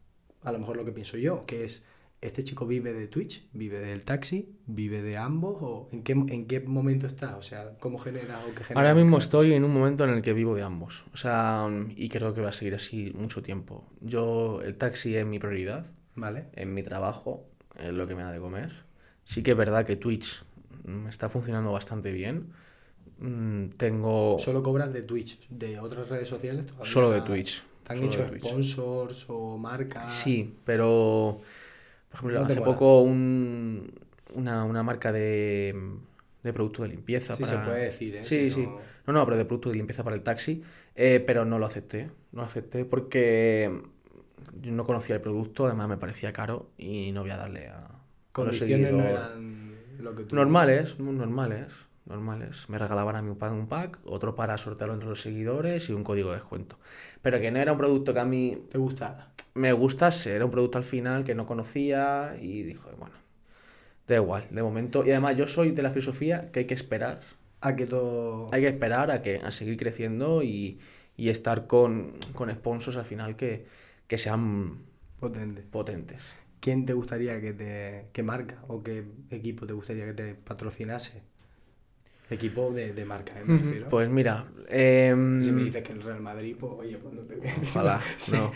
a lo mejor lo que pienso yo, que es, ¿este chico vive de Twitch? ¿Vive del taxi? ¿Vive de ambos? ¿O en qué, en qué momento está? O sea, ¿cómo genera o qué genera?
Ahora mismo estoy en un momento en el que vivo de ambos. O sea, y creo que va a seguir así mucho tiempo. Yo, el taxi es mi prioridad,
Vale.
en mi trabajo, es lo que me da de comer. Sí que es verdad que Twitch mm, está funcionando bastante bien. Mm, Tengo
¿Solo cobras de Twitch? ¿De otras redes sociales? todavía
solo de Twitch.
¿Te han hecho sponsors o marcas?
Sí, pero por ejemplo,
No
hace poco un- una, una marca de, de producto de limpieza
Sí,
para...
se puede decir, ¿eh?
Sí,
Si
sí.
no-
No, no, pero de producto de limpieza para el taxi, eh, pero no lo acepté. No lo acepté porque yo no conocía el producto, además me parecía caro y no voy a darle a...
Condiciones no eran lo que tú...
Normales, normales, normales. Me regalaban a mí un pack, un pack, otro para sortearlo entre los seguidores y un código de descuento. Pero que no era un producto que a mí
¿Te gustara?
me gustase, era un producto al final que no conocía y dijo, bueno, da igual, de momento. Y además yo soy de la filosofía que hay que esperar,
A que todo...
hay que esperar a, que, a seguir creciendo y, y estar con, con sponsors al final que, que sean
Potente.
potentes.
¿Quién te gustaría que te... ¿Qué marca o qué equipo te gustaría que te patrocinase? Equipo de, de marca, ¿eh? Me refiero.
Pues mira, em,
Si me dices que el Real Madrid, pues oye, pues no te
ojalá,
Sí.
no.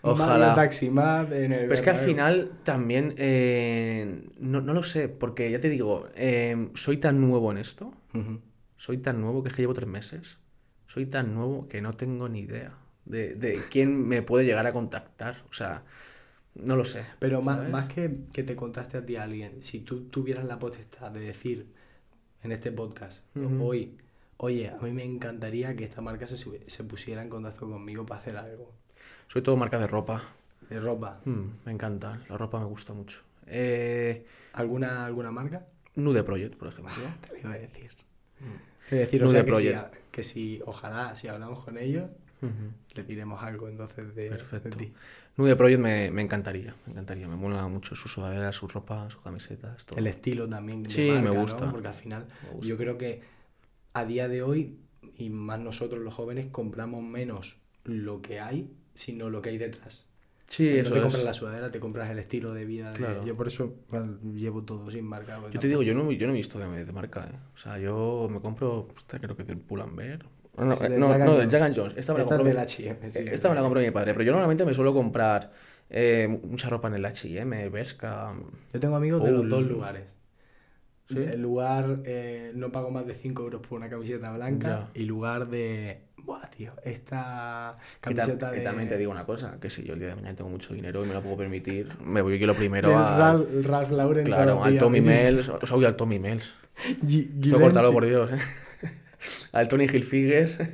Ojalá.
En el
Pero es que al final también, eh, no, no lo sé, porque ya te digo, eh, soy tan nuevo en esto, soy tan nuevo que es que llevo tres meses, soy tan nuevo que no tengo ni idea de, de quién me puede llegar a contactar, o sea, no lo sé.
Pero más,
¿sabes?
más que que te contaste a ti alguien, si tú tuvieras la potestad de decir en este podcast hoy, oye, a mí me encantaría que esta marca se, se pusiera en contacto conmigo para hacer algo.
Soy todo marca de ropa,
De ropa.
Mm, me encanta, la ropa me gusta mucho. Eh,
¿Alguna, alguna marca?
Nude Project, por ejemplo.
Te lo iba a decir. Te a decir, o
Nude
que si,
Project.
que si, ojalá, si hablamos con ellos,
Ujú.
le diremos algo entonces de, de
Perfecto.
ti.
Nude Project me, me encantaría, me encantaría, me mola mucho su sudadera, su ropa, sus camisetas, todo.
El estilo también de
Sí, me gusta.
Porque al final
gusta.
yo creo que a día de hoy, y más nosotros los jóvenes, compramos menos lo que hay, sino lo que hay detrás.
Sí,
no
eso
te
es.
compras la sudadera, te compras el estilo de vida. de-. Yo por eso bueno, llevo todo sin marca.
Yo te digo, yo no, yo no he visto de, de marca, ¿eh? O sea, yo me compro, creo que es del Pull&Bear. No,
Sí,
eh, no,
Jack and
no, de
Jones.
Jack and Jones. Esta me la compró mi-
sí,
Esta me la compró mi padre, pero yo normalmente me suelo comprar eh, mucha ropa en el H&M, Bershka...
Yo tengo amigos de los dos lugares.
¿Sí?
El lugar, eh, no pago más de 5 euros por una camiseta blanca.
Ya.
Y lugar de. Buah, tío, esta camiseta
que
de.
también te digo una cosa, que si yo el día de mañana tengo mucho dinero y me lo puedo permitir, me voy yo lo primero a...
Ralph, Ralph Lauren.
Claro, al. Tommy Mills, o sea, voy al Tommy Mills. Esto cortalo por Dios, ¿eh? Al Tony Hilfiger.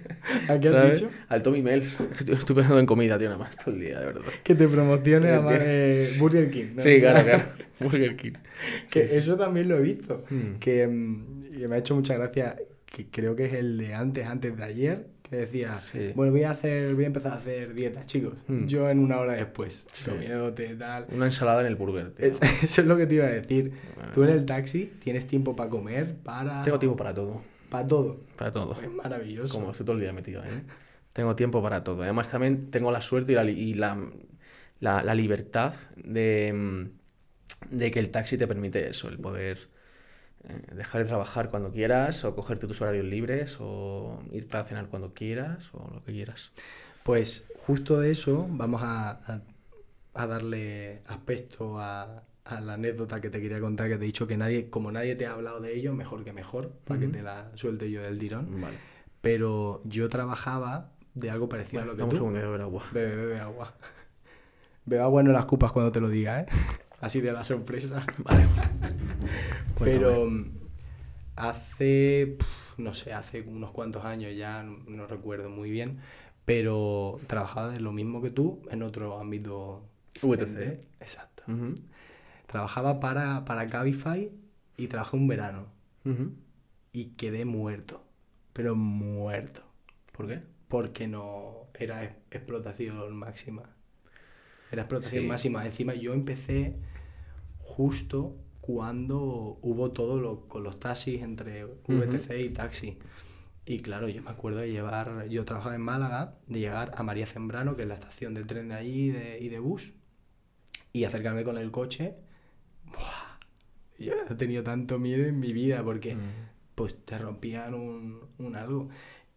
¿A qué has dicho?
Al Tommy Mills. Estoy pensando en comida, tío, nada más todo el día, de verdad.
Que te promocione
Que
a eh, Burger King. ¿no?
Sí, claro, claro. Burger King.
Que
Sí, sí.
eso también lo he visto.
Mm.
Que, mm, y me ha hecho mucha gracia. Que creo que es el de antes, antes de ayer. Que decía,
Sí.
bueno, voy a hacer, voy a empezar a hacer dietas, chicos.
Mm.
Yo en una hora después.
Sí.
Comiéndote, tal.
Una ensalada en el burger, tío.
Es- Eso es lo que te iba a decir. Tú en el taxi tienes tiempo para comer, para...
Tengo tiempo para todo.
Para todo.
Para todo.
Es maravilloso.
Como estoy todo el día metido, ¿eh? Tengo tiempo para todo. Además, también tengo la suerte y la, y la, la- la libertad de, mm, de que el taxi te permite eso, el poder eh, dejar de trabajar cuando quieras, o cogerte tus horarios libres, o irte a cenar cuando quieras, o lo que quieras.
Pues justo de eso vamos a, a- a darle aspecto a, a la anécdota que te quería contar, que te he dicho que nadie, como nadie te ha hablado de ello, mejor que mejor, para que
Ujú.
te la suelte yo del tirón.
Vale.
Pero yo trabajaba de algo parecido
Bueno,
a lo
un
que tú.
segundo de beber agua.
Bebe, bebe agua. Bebe agua, no las cupas cuando te lo diga, ¿eh? Así de la sorpresa.
Vale.
Pero hace, no sé, hace unos cuantos años ya, no, recuerdo muy bien, pero trabajaba de lo mismo que tú en otro ámbito.
VTC.
Exacto.
Ujú,
Trabajaba para, para Cabify y trabajé un verano y quedé muerto, pero muerto,
¿Por qué?
porque no era ex- explotación máxima. Era explotación
Sí.
máxima. Encima yo empecé justo cuando hubo todo lo, con los taxis entre VTC y taxi. Y claro, yo me acuerdo de llevar, yo trabajaba en Málaga, de llegar a María Zembrano, que es la estación del tren de allí de, y de bus, y acercarme con el coche. ¡Buah! Yo he tenido tanto miedo en mi vida porque
Mm.
pues te rompían un, un algo.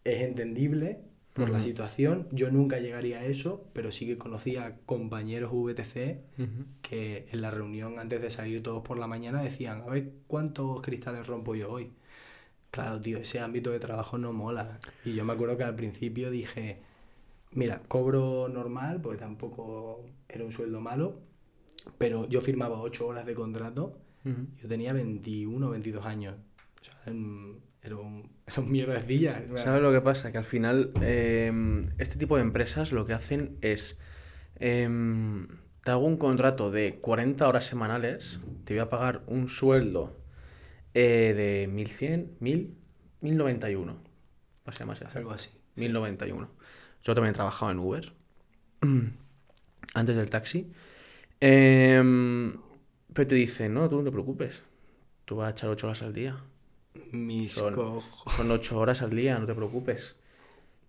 Es entendible por la situación, yo nunca llegaría a eso, pero sí que conocía compañeros VTC que en la reunión antes de salir todos por la mañana decían, a ver cuántos cristales rompo yo hoy. Claro, tío, ese ámbito de trabajo no mola. Y yo me acuerdo que al principio dije, mira, cobro normal, porque tampoco era un sueldo malo, pero yo firmaba 8 horas de contrato,
Ujú.
yo tenía 21 o 22 años. O sea, era un, era un, era un mierdecilla.
¿Sabes lo que pasa? Que al final em, este tipo de empresas lo que hacen es, em, te hago un contrato de 40 horas semanales, te voy a pagar un sueldo eh, de 1100, 1000, 1091. Va a ser más
Algo así.
1091. Yo también he trabajado en Uber antes del taxi. Em, pero te dicen, no, tú no te preocupes. Tú vas a echar 8 horas al día.
Mis
Son-
cojos.
Son 8 horas al día, no te preocupes.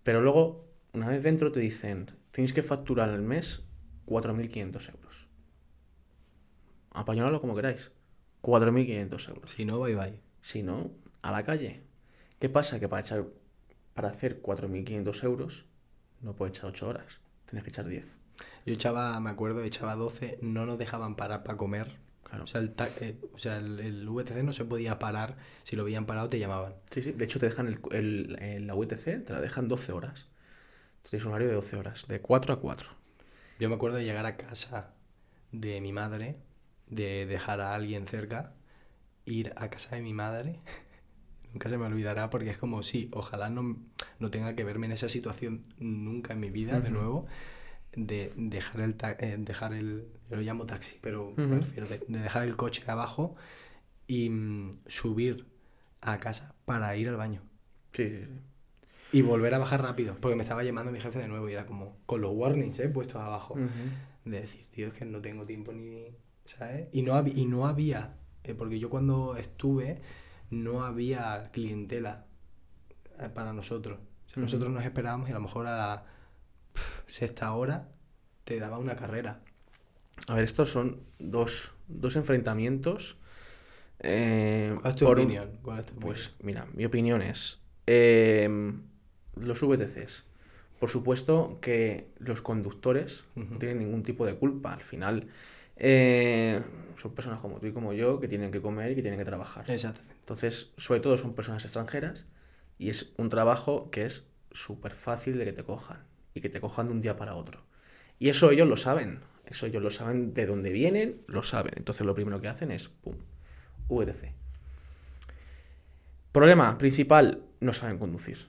Pero luego, una vez dentro, te dicen, tienes que facturar al mes 4.500 euros. Apañadlo como queráis. 4.500 euros.
Si no, bye bye.
Si no, a la calle. ¿Qué pasa? Que para echar para hacer 4.500 euros no puedes echar 8 horas. Tienes que echar 10.
Yo echaba, me acuerdo, echaba 12, no nos dejaban parar para comer.
Claro.
O sea, el, eh, o sea el, el VTC no se podía parar. Si lo veían parado, te llamaban.
Sí, sí. De hecho, te dejan el, el- el- la UTC, te la dejan 12 horas. Tienes un horario de 12 horas, de 4 a 4.
Yo me acuerdo de llegar a casa de mi madre, de dejar a alguien cerca, ir a casa de mi madre. Nunca se me olvidará porque es como, sí, ojalá no, no tenga que verme en esa situación nunca en mi vida de
Ujú.
nuevo, de dejar el, ta- eh, dejar el, yo lo llamo taxi, pero me refiero de, de dejar el coche abajo y mm, subir a casa para ir al baño.
Sí, sí, sí.
Y volver a bajar rápido, porque me estaba llamando mi jefe de nuevo y era como, con los warnings, ¿eh? Puestos abajo de decir, tío, es que no tengo tiempo ni, ¿sabes? Y no, hab- y no había, eh, porque yo cuando estuve, no había clientela eh, para nosotros. O sea,
Ujú.
Nosotros nos esperábamos y a lo mejor a la sexta hora te daba una carrera.
A ver, estos son dos, dos enfrentamientos. eh,
¿Cuál es tu
por
opinión? ¿Cuál es tu
Pues mira, mi opinión es, eh, los VTCs, por supuesto que los conductores no tienen ningún tipo de culpa. Al final eh, son personas como tú y como yo que tienen que comer y que tienen que trabajar.
Exactamente.
Entonces, sobre todo son personas extranjeras y es un trabajo que es súper fácil de que te cojan y que te cojan de un día para otro. Y eso ellos lo saben, eso ellos lo saben de dónde vienen, lo saben. Entonces lo primero que hacen es, ¡pum!, VTC. Problema principal, no saben conducir.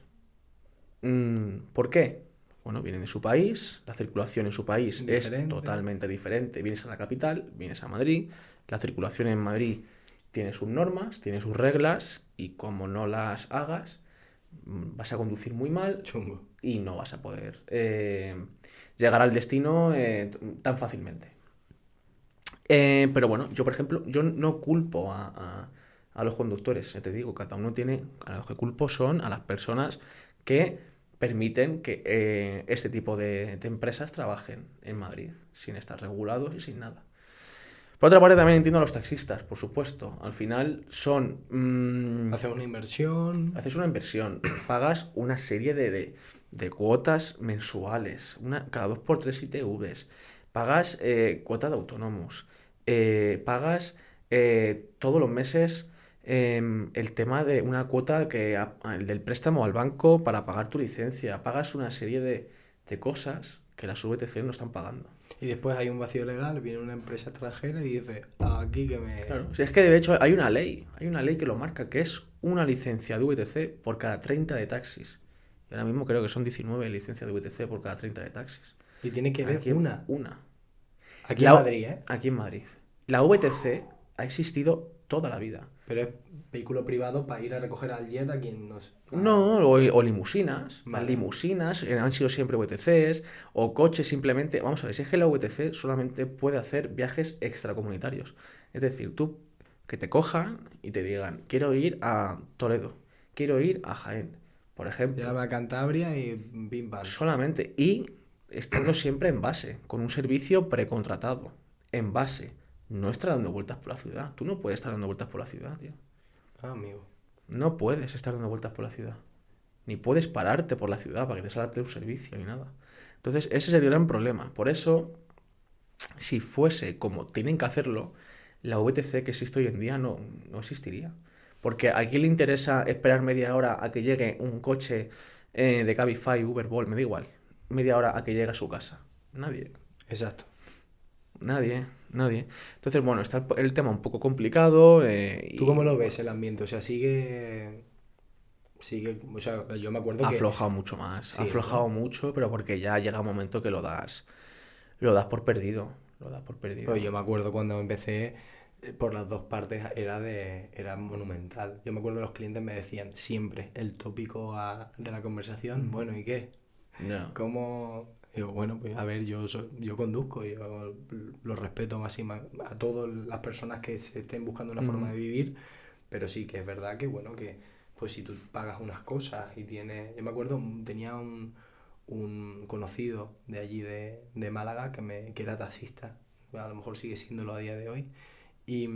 Mm, ¿Por qué? Bueno, vienen de su país, la circulación en su país es totalmente diferente. Vienes a la capital, vienes a Madrid, la circulación en Madrid tiene sus normas, tiene sus reglas y como no las hagas, vas a conducir muy mal
Chungo.
y no vas a poder eh, llegar al destino eh, tan fácilmente. Eh, pero bueno, yo por ejemplo, yo no culpo a, a- a los conductores, ya te digo, cada uno tiene, a los que culpo son a las personas que permiten que este tipo de, de empresas trabajen en Madrid, sin estar regulados y sin nada. Por otra parte, también entiendo a los taxistas, por supuesto. Al final son... mm,
Hacer una inversión.
Haces una inversión, pagas una serie de, de- de cuotas mensuales, una, cada dos por tres ITVs, pagas eh, cuota de autónomos, eh, pagas eh, todos los meses em, el tema de una cuota que a- del préstamo al banco para pagar tu licencia, pagas una serie de, de cosas que las VTC no están pagando.
Y después hay un vacío legal, viene una empresa extranjera y dice, aquí que me...
Claro, si es que de hecho hay una ley, hay una ley que lo marca, que es una licencia de VTC por cada 30 de taxis. Y ahora mismo creo que son 19 licencias de VTC por cada 30 de taxis.
Y tiene que
en-
una.
Una.
Aquí
La-
en Madrid, ¿eh?
Aquí en Madrid. La VTC ha existido toda la vida.
Pero es vehículo privado para ir a recoger al jet a quien nos...
No, o, o limusinas.
Vale.
limusinas eh, han sido siempre VTCs, o coches simplemente. Vamos a ver, si es que la VTC solamente puede hacer viajes extracomunitarios. Es decir, tú que te cojan y te digan, quiero ir a Toledo, quiero ir a Jaén. por ejemplo.
Llévame a Cantabria y pim pam.
Solamente. Y estando siempre en base, con un servicio precontratado. En base. No estar dando vueltas por la ciudad. Tú no puedes estar dando vueltas por la ciudad, tío.
Ah, amigo.
No puedes estar dando vueltas por la ciudad. Ni puedes pararte por la ciudad para que te salga un servicio ni nada. Entonces, ese sería el gran problema. Por eso, si fuese como tienen que hacerlo, la VTC que existe hoy en día no, no existiría. Porque a quién le interesa esperar media hora a que llegue un coche eh, de Cabify, Uber, Bolt, me da igual. Media hora a que llegue a su casa. Nadie.
Exacto.
Nadie, nadie. Entonces, bueno, está el, el tema un poco complicado. eh, y
¿Tú cómo lo ves el ambiente? O sea, sigue. Sigue. O sea, yo me acuerdo
ha
que.
aflojado mucho más.
Sí,
ha aflojado mucho, pero porque ya llega un momento que lo das. Lo das por perdido. Lo das por perdido.
Pues yo me acuerdo cuando empecé eh, por las dos partes era de era monumental. Yo me acuerdo los clientes me decían siempre el tópico a- de la conversación, bueno, ¿y qué?
Ya.
¿Cómo? Digo, bueno, pues a ver, yo soy- yo conduzco, yo lo respeto máxima a todas las personas que se estén buscando una forma de vivir, pero sí que es verdad que bueno, que pues si tú pagas unas cosas y tienes, yo me acuerdo, tenía un, un conocido de allí de, de Málaga que me que era taxista, a lo mejor sigue siéndolo a día de hoy. Y, y,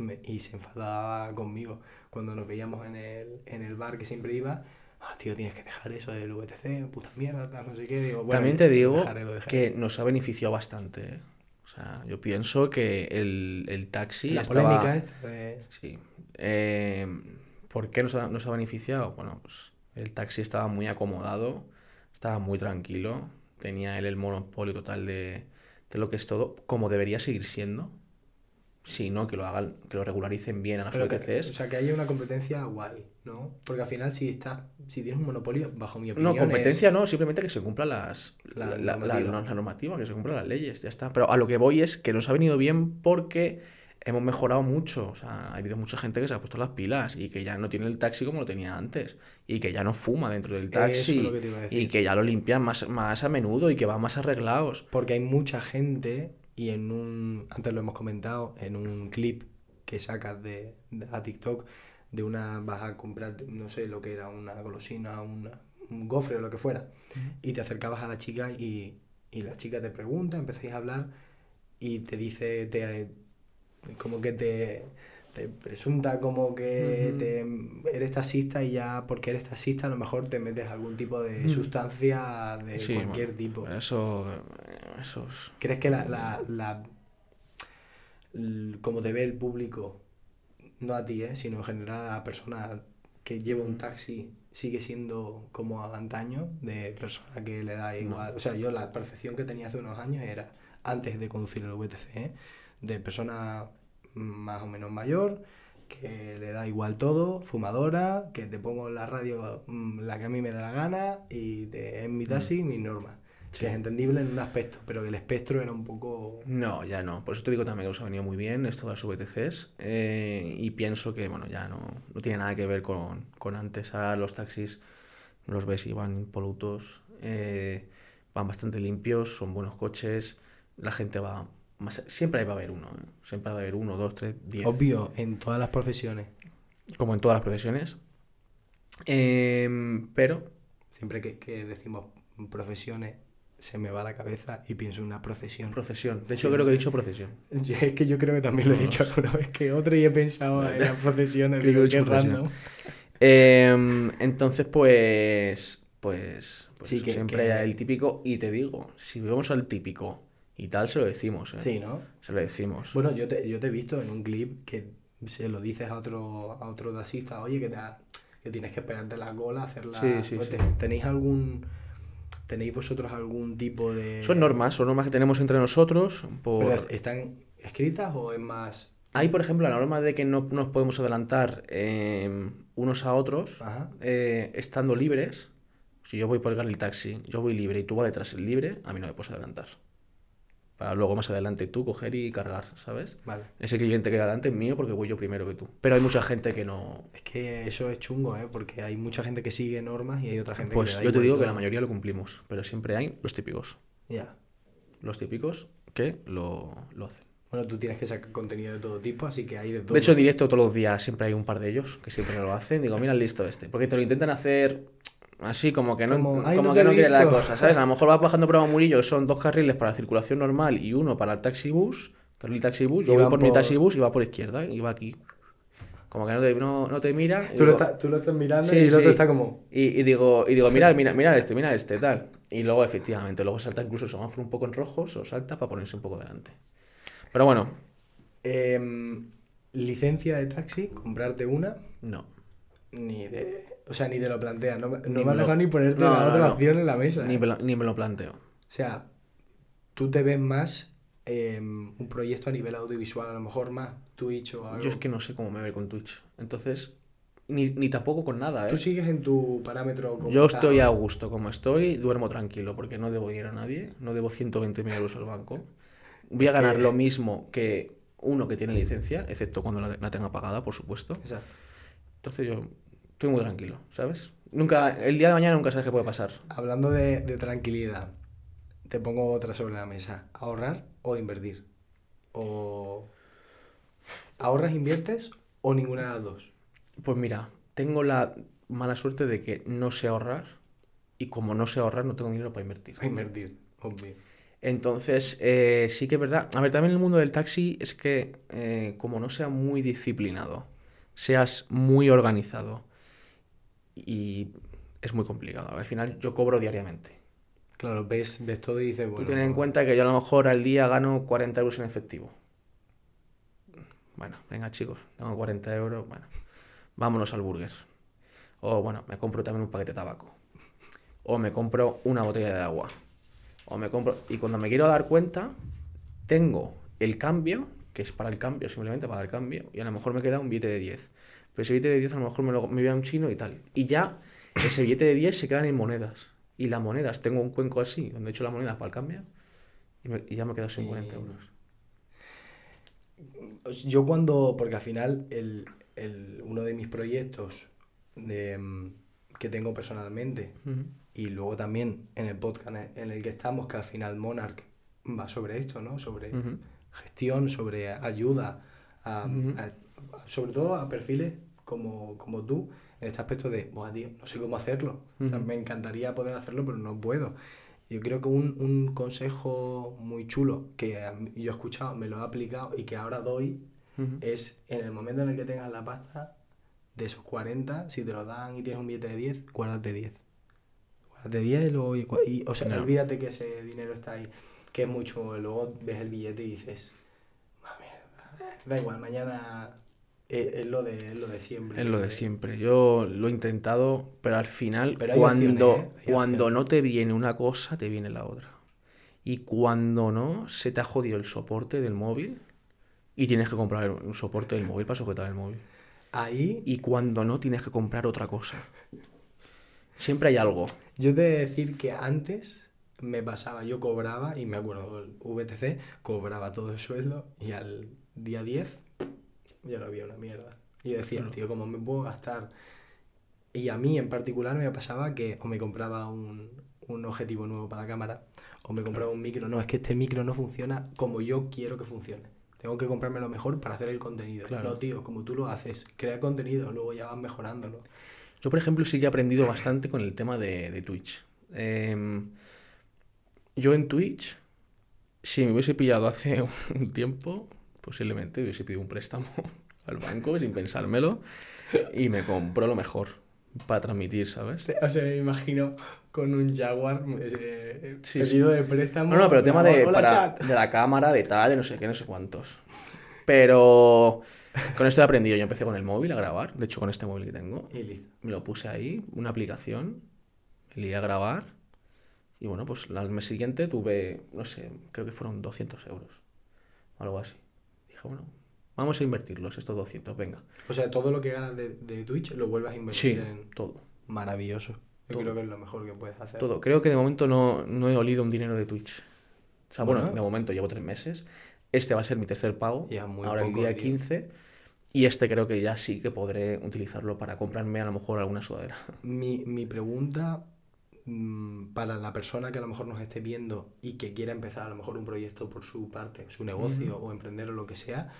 me- y se enfadaba conmigo cuando nos veíamos en el, en el bar que siempre iba. Ah, tío, tienes que dejar eso del VTC, puta mierda, tal, no sé qué. Digo, bueno,
También te digo
dejaré, lo dejaré.
que nos ha beneficiado bastante. ¿eh? O sea, yo pienso que el, el taxi
la
estaba...
polémica esta de...
Sí. Eh, ¿Por qué nos ha, nos ha beneficiado? Bueno, pues el taxi estaba muy acomodado, estaba muy tranquilo, tenía él el monopolio total de, de lo que es todo, como debería seguir siendo. Si no, que lo hagan, que lo regularicen bien a las
Pero que,
VTCs.
o sea, que haya una competencia guay, ¿no? Porque al final si estás, si tienes un monopolio, bajo mi opinión,
No, competencia no, simplemente que se cumplan las,
La
la, la- la-
normativa.
la normativa, que se cumplan las leyes, ya está. Pero a lo que voy es que nos ha venido bien porque hemos mejorado mucho. O sea, ha habido mucha gente que se ha puesto las pilas y que ya no tiene el taxi como lo tenía antes. Y que ya no fuma dentro del
Eso
taxi.
es lo que te iba a decir.
Y que ya lo limpian más, más a menudo y que van más arreglados.
Porque hay mucha gente y en un, antes lo hemos comentado, en un clip que sacas de, de- a TikTok de una, vas a comprar, no sé lo que era, una golosina, una- un gofre o lo que fuera, y te acercabas a la chica y, y la chica te pregunta, empezáis a hablar y te dice, te, como que te, te presunta como que te, eres taxista y ya porque eres taxista a lo mejor te metes algún tipo de sustancia de
Sí,
cualquier
bueno,
tipo.
Eso, eso es-
¿Crees que la, la, la- como te ve el público, no a ti, ¿eh? sino en general a la persona que lleva un taxi, sigue siendo como a antaño, de persona que le da igual? O sea, yo la percepción que tenía hace unos años era, antes de conducir el VTC, ¿eh? de persona más o menos mayor, que le da igual todo, fumadora, que te pongo en la radio mm, la que a mí me da la gana y te, en mi taxi mis normas.
Sí.
Que es entendible en un aspecto, pero el espectro era un poco...
No, ya no. Por eso te digo también que nos ha venido muy bien esto de las VTCs. eh, y pienso que, bueno, ya no, no tiene nada que ver con, con antes. Ahora los taxis los ves y van impolutos, eh, van bastante limpios, son buenos coches. La gente va más. Siempre va a haber uno, ¿eh? Siempre va a haber uno, dos, tres, diez.
Obvio, en todas las profesiones.
Como en todas las profesiones. Em, pero
Siempre que, que decimos profesiones, se me va la cabeza y pienso en una profesión.
procesión. De hecho, creo que he dicho procesión.
Es que yo creo que también lo he dicho alguna vez que otra y he pensado en las profesiones.
Creo que he
random.
Em, entonces, pues. Pues. pues
Sí, que-
siempre
que-
el típico. Y te digo, si vemos al típico y tal, se lo decimos. ¿eh?
Sí, ¿no?
Se lo decimos.
Bueno, yo te, yo te he visto en un clip que se lo dices a otro, a otro taxista, oye, que, te ha- que tienes que esperarte la cola, hacerla.
Sí, sí,
Pues
sí.
¿Tenéis algún. ¿Tenéis vosotros algún tipo de.
Son normas, son normas que tenemos entre nosotros. Por...
¿Pero ¿Están escritas o es más.?
Hay, por ejemplo, la norma de que no nos podemos adelantar em, unos a otros eh, estando libres. Si yo voy por el taxi, yo voy libre y tú vas detrás libre, a mí no me puedes adelantar. Para luego más adelante tú coger y cargar, ¿sabes?
Vale.
Ese cliente que adelante es mío porque voy yo primero que tú. Pero hay mucha gente que no.
Es que eso es chungo, ¿eh? Porque hay mucha gente que sigue normas y hay otra gente
Pues
que. da
yo te digo que la mayoría lo cumplimos, pero siempre hay los típicos.
Ya.
Los típicos que lo, lo hacen.
Bueno, tú tienes que sacar contenido de todo tipo, así que hay de todo.
De hecho, en directo todos los días siempre hay un par de ellos que siempre lo hacen. Digo, mira, listo este. Porque te lo intentan hacer Así como que no,
Como,
como,
"Ay, no te
que no quiere la
visto".
cosa, ¿sabes? A lo mejor vas bajando por Murillo, que son dos carriles para la circulación normal y uno para el taxi bus, carril taxi bus, yo voy por, mi
por-
taxi bus y va por izquierda y va aquí. Como que no te, no, no te mira.
Tú lo, estás, tú lo estás mirando
Sí,
y el otro está como...
Y, y digo, y digo, mira, mira, mira este, mira este, tal. Y luego, efectivamente, luego salta incluso el semáforo un poco en rojo, se lo salta para ponerse un poco delante. Pero bueno,
em, licencia de taxi, comprarte una,
no.
ni de... O sea, ni te lo planteas. No, me- no me has dejado ni ponerte
No,
la
no,
otra opción en la mesa.
Ni
¿eh?
me, lo, ni me lo planteo.
O sea, tú te ves más em, un proyecto a nivel audiovisual, a lo mejor más Twitch o algo.
Yo es que no sé cómo me ve con Twitch. Entonces, ni, ni tampoco con nada, ¿eh?
Tú sigues en tu parámetro
Yo estoy a gusto como estoy, duermo tranquilo porque no debo ir a nadie, no debo 120.000 euros al banco. Voy a ganar lo mismo que uno que tiene licencia, excepto cuando la, la tenga pagada, por supuesto.
Exacto.
Entonces yo estoy muy tranquilo, ¿sabes? Nunca, el día de mañana nunca sabes qué puede pasar.
Hablando de, de tranquilidad, te pongo otra sobre la mesa. ¿Ahorrar o invertir? O... ¿Ahorras, inviertes o ninguna de las dos?
Pues mira, tengo la mala suerte de que no sé ahorrar y como no sé ahorrar no tengo dinero para invertir.
A invertir, obvio.
Entonces, eh, sí que es verdad. A ver, también el mundo del taxi es que, eh, como no sea muy disciplinado, seas muy organizado y es muy complicado. Al final, yo cobro diariamente.
Claro, ves, ves todo y dices,
Tú
bueno...
ten en cuenta que yo a lo mejor al día gano 40 euros en efectivo. Bueno, venga chicos, tengo 40 euros, bueno, vámonos al burger. O bueno, me compro también un paquete de tabaco. O me compro una botella de agua. O me compro... Y cuando me quiero dar cuenta, tengo el cambio, que es para el cambio, simplemente para el cambio, y a lo mejor me queda un billete de 10. Pero ese billete de 10 a lo mejor me, lo, me voy a un chino y tal. Y ya ese billete de 10 se quedan en monedas. Y las monedas, tengo un cuenco así, donde he hecho las monedas para el cambio, y, me- y ya me quedo sin 40
Y-
euros.
Yo cuando, porque al final el, el- uno de mis proyectos de, mm, que tengo personalmente y luego también en el podcast en el que estamos, que al final Monarch va sobre esto, ¿no? Sobre gestión, sobre ayuda, a- a- sobre todo a perfiles como, como tú, en este aspecto de, Buah, tío, no sé cómo hacerlo. O sea,
Ujú.
me encantaría poder hacerlo, pero no puedo. Yo creo que un, un consejo muy chulo que yo he escuchado, me lo he aplicado y que ahora doy
Ujú.
es en el momento en el que tengas la pasta de esos 40, si te lo dan y tienes un billete de 10, guárdate 10. Guárdate 10 y luego, y, cua- y- o sea, olvídate que ese dinero está ahí, que es mucho, luego ves el billete y dices, "Ah, mierda, da igual, mañana es, es lo, de, es lo de siempre.
Es lo de siempre. Yo lo he intentado, pero al final,
Pero
cuando,
opciones, ¿eh?
Cuando no te viene una cosa, te viene la otra. Y cuando no, se te ha jodido el soporte del móvil y tienes que comprar un soporte del móvil para sujetar el móvil.
Ahí
Y cuando no, tienes que comprar otra cosa. Siempre hay algo.
Yo te he de decir que antes me pasaba, yo cobraba, y me acuerdo, el VTC, cobraba todo el sueldo y al día 10 ya no había una mierda. Y yo decía,
Claro.
tío, ¿cómo me puedo gastar? Y a mí en particular me pasaba que o me compraba un, un objetivo nuevo para la cámara o me compraba un micro. No, es que este micro no funciona como yo quiero que funcione. Tengo que comprarme lo mejor para hacer el contenido.
Claro.
No, tío, como tú lo haces, crea contenido, luego ya vas mejorándolo.
Yo, por ejemplo, sí que he aprendido bastante con el tema de, de Twitch. Em, yo en Twitch, si me hubiese pillado hace un tiempo, posiblemente hubiese pedido un préstamo al banco sin pensármelo y me compró lo mejor para transmitir, ¿sabes?
O sea, me imagino con un Jaguar eh,
Sí,
pedido de préstamo.
No, no, pero tema de, para- de la cámara, de tal, de no sé qué, no sé cuántos. Pero con esto he aprendido. Yo empecé con el móvil a grabar, de hecho con este móvil que tengo.
Y
me lo puse ahí, una aplicación, me lié a grabar y bueno, pues al mes siguiente tuve, no sé, creo que fueron 200 euros, o algo así. Dije, bueno, vamos a invertirlos, estos 200, venga.
O sea, todo lo que ganas de, de Twitch lo vuelvas a
Sí,
invertir en...
todo,
Maravilloso. Yo
Todo.
creo que es lo mejor que puedes hacer.
todo. Creo que de momento no, no he olido un dinero de Twitch. O sea, bueno,
Bueno.
de momento llevo tres meses. Este va a ser mi tercer pago,
Ya, muy
ahora el día
tío.
15. Y este creo que ya sí que podré utilizarlo para comprarme a lo mejor alguna sudadera.
Mi, mi pregunta para la persona que a lo mejor nos esté viendo y que quiera empezar a lo mejor un proyecto por su parte, su negocio o emprender o lo que sea,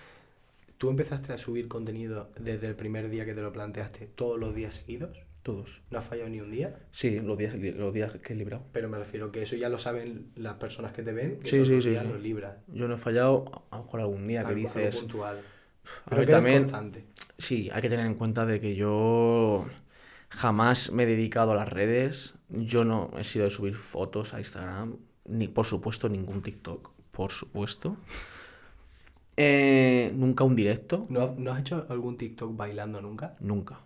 ¿tú empezaste a subir contenido desde el primer día que te lo planteaste todos los días seguidos?
Todos.
¿No has fallado ni un día?
Sí, los días, los días que he librado.
Pero me refiero que eso ya lo saben las personas que te ven, que
Sí, sí, sí,
los libras.
Yo no he fallado, a lo mejor algún día que
algo
dices...
puntual.
A ver, también-
constante.
Sí, hay que tener en cuenta de que yo jamás me he dedicado a las redes. Yo no he sido de subir fotos a Instagram, ni por supuesto ningún TikTok, por supuesto. Eh, nunca un directo,
¿No, ¿No has hecho algún TikTok bailando nunca?
nunca.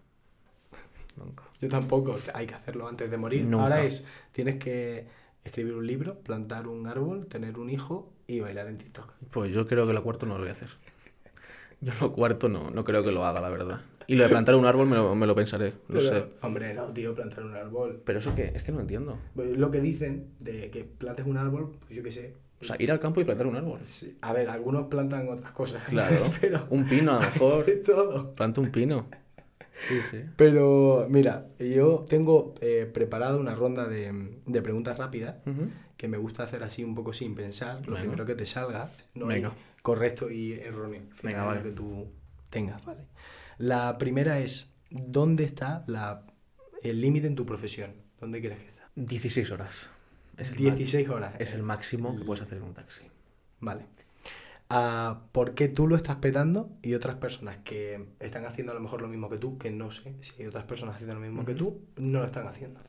Nunca.
Yo tampoco, hay que hacerlo antes de morir.
Nunca.
Ahora es, tienes que escribir un libro, plantar un árbol, tener un hijo y bailar en TikTok.
Pues yo creo que lo cuarto no lo voy a hacer. Yo lo cuarto no, no creo que lo haga, la verdad. Y lo de plantar un árbol me lo, me lo pensaré, no sé.
Hombre, no, tío, plantar un árbol.
Pero eso que es que no entiendo.
Pues Lo que dicen de que plantes un árbol, pues yo qué sé.
O sea, ir al campo y plantar un árbol.
Sí, A ver, algunos plantan otras cosas.
Claro.
pero
Un pino, a lo mejor.
todo.
Planta un pino. Sí, sí.
Pero mira, yo tengo eh, preparada una ronda de, de preguntas rápidas que me gusta hacer así un poco sin pensar, lo
Venga.
primero que te salga, no
Venga.
correcto y erróneo,
Venga, vale.
que tú tengas, ¿vale? La primera es, ¿dónde está la, el límite en tu profesión? ¿Dónde quieres que esté?
16 horas. Es el,
16 horas.
es el máximo que puedes hacer en un taxi.
Vale. Ah, ¿Por qué tú lo estás petando y otras personas que están haciendo a lo mejor lo mismo que tú, que no sé si hay otras personas haciendo lo mismo que tú, no lo están haciendo?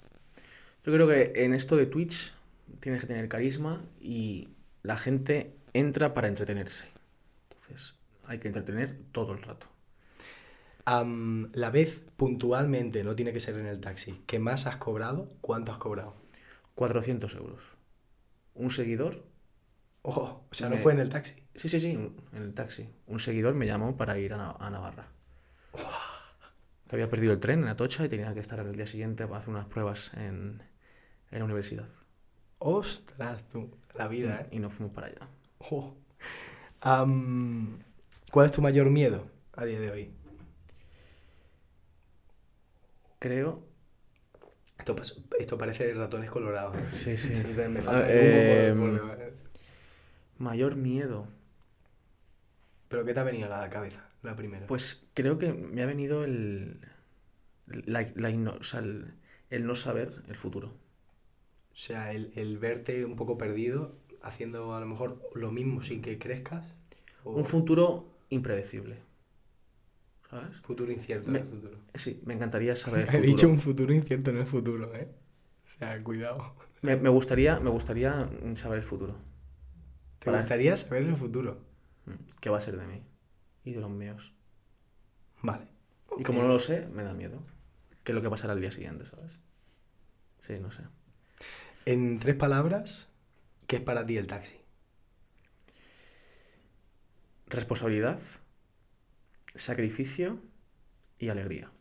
Yo creo que en esto de Twitch tienes que tener carisma y la gente entra para entretenerse. Entonces, hay que entretener todo el rato.
La vez puntualmente, no tiene que ser en el taxi, que más has cobrado, ¿cuánto has cobrado?
400 euros. Un seguidor.
Ojo, o sea, no fue en el taxi.
Sí, sí, sí, en el taxi. Un seguidor me llamó para ir a, Na- a Navarra. Que había perdido el tren en Atocha y tenía que estar el día siguiente para hacer unas pruebas en, en la universidad.
Ostras, tú, la vida, ¿eh?
Y nos fuimos para allá.
¿Cuál es tu mayor miedo a día de hoy?
Creo.
Esto, esto parece ratones colorados. ¿eh?
Sí, sí.
Me falta
Ah,
el humo por- por-
Mayor miedo.
¿Pero qué te ha venido a la cabeza, la primera?
Pues creo que me ha venido el. La, la igno- o sea, el, el no saber el futuro.
O sea, el, el verte un poco perdido, haciendo a lo mejor lo mismo sin que crezcas. O
Un futuro impredecible. ¿Sabes?
futuro incierto
Me-
en el futuro.
Sí, me encantaría saber el
He
futuro.
dicho un futuro incierto en el futuro, ¿eh? O sea, cuidado.
Me, me gustaría, me gustaría saber el futuro.
¿Te
Para-
gustaría saber el futuro?
Mm, ¿Qué va a ser de mí? Y de los míos.
Vale.
Y como no lo sé, me da miedo. ¿Qué es lo que pasará al día siguiente, sabes? Sí, no sé.
En tres palabras, ¿qué es para ti el taxi?
Responsabilidad, sacrificio y alegría.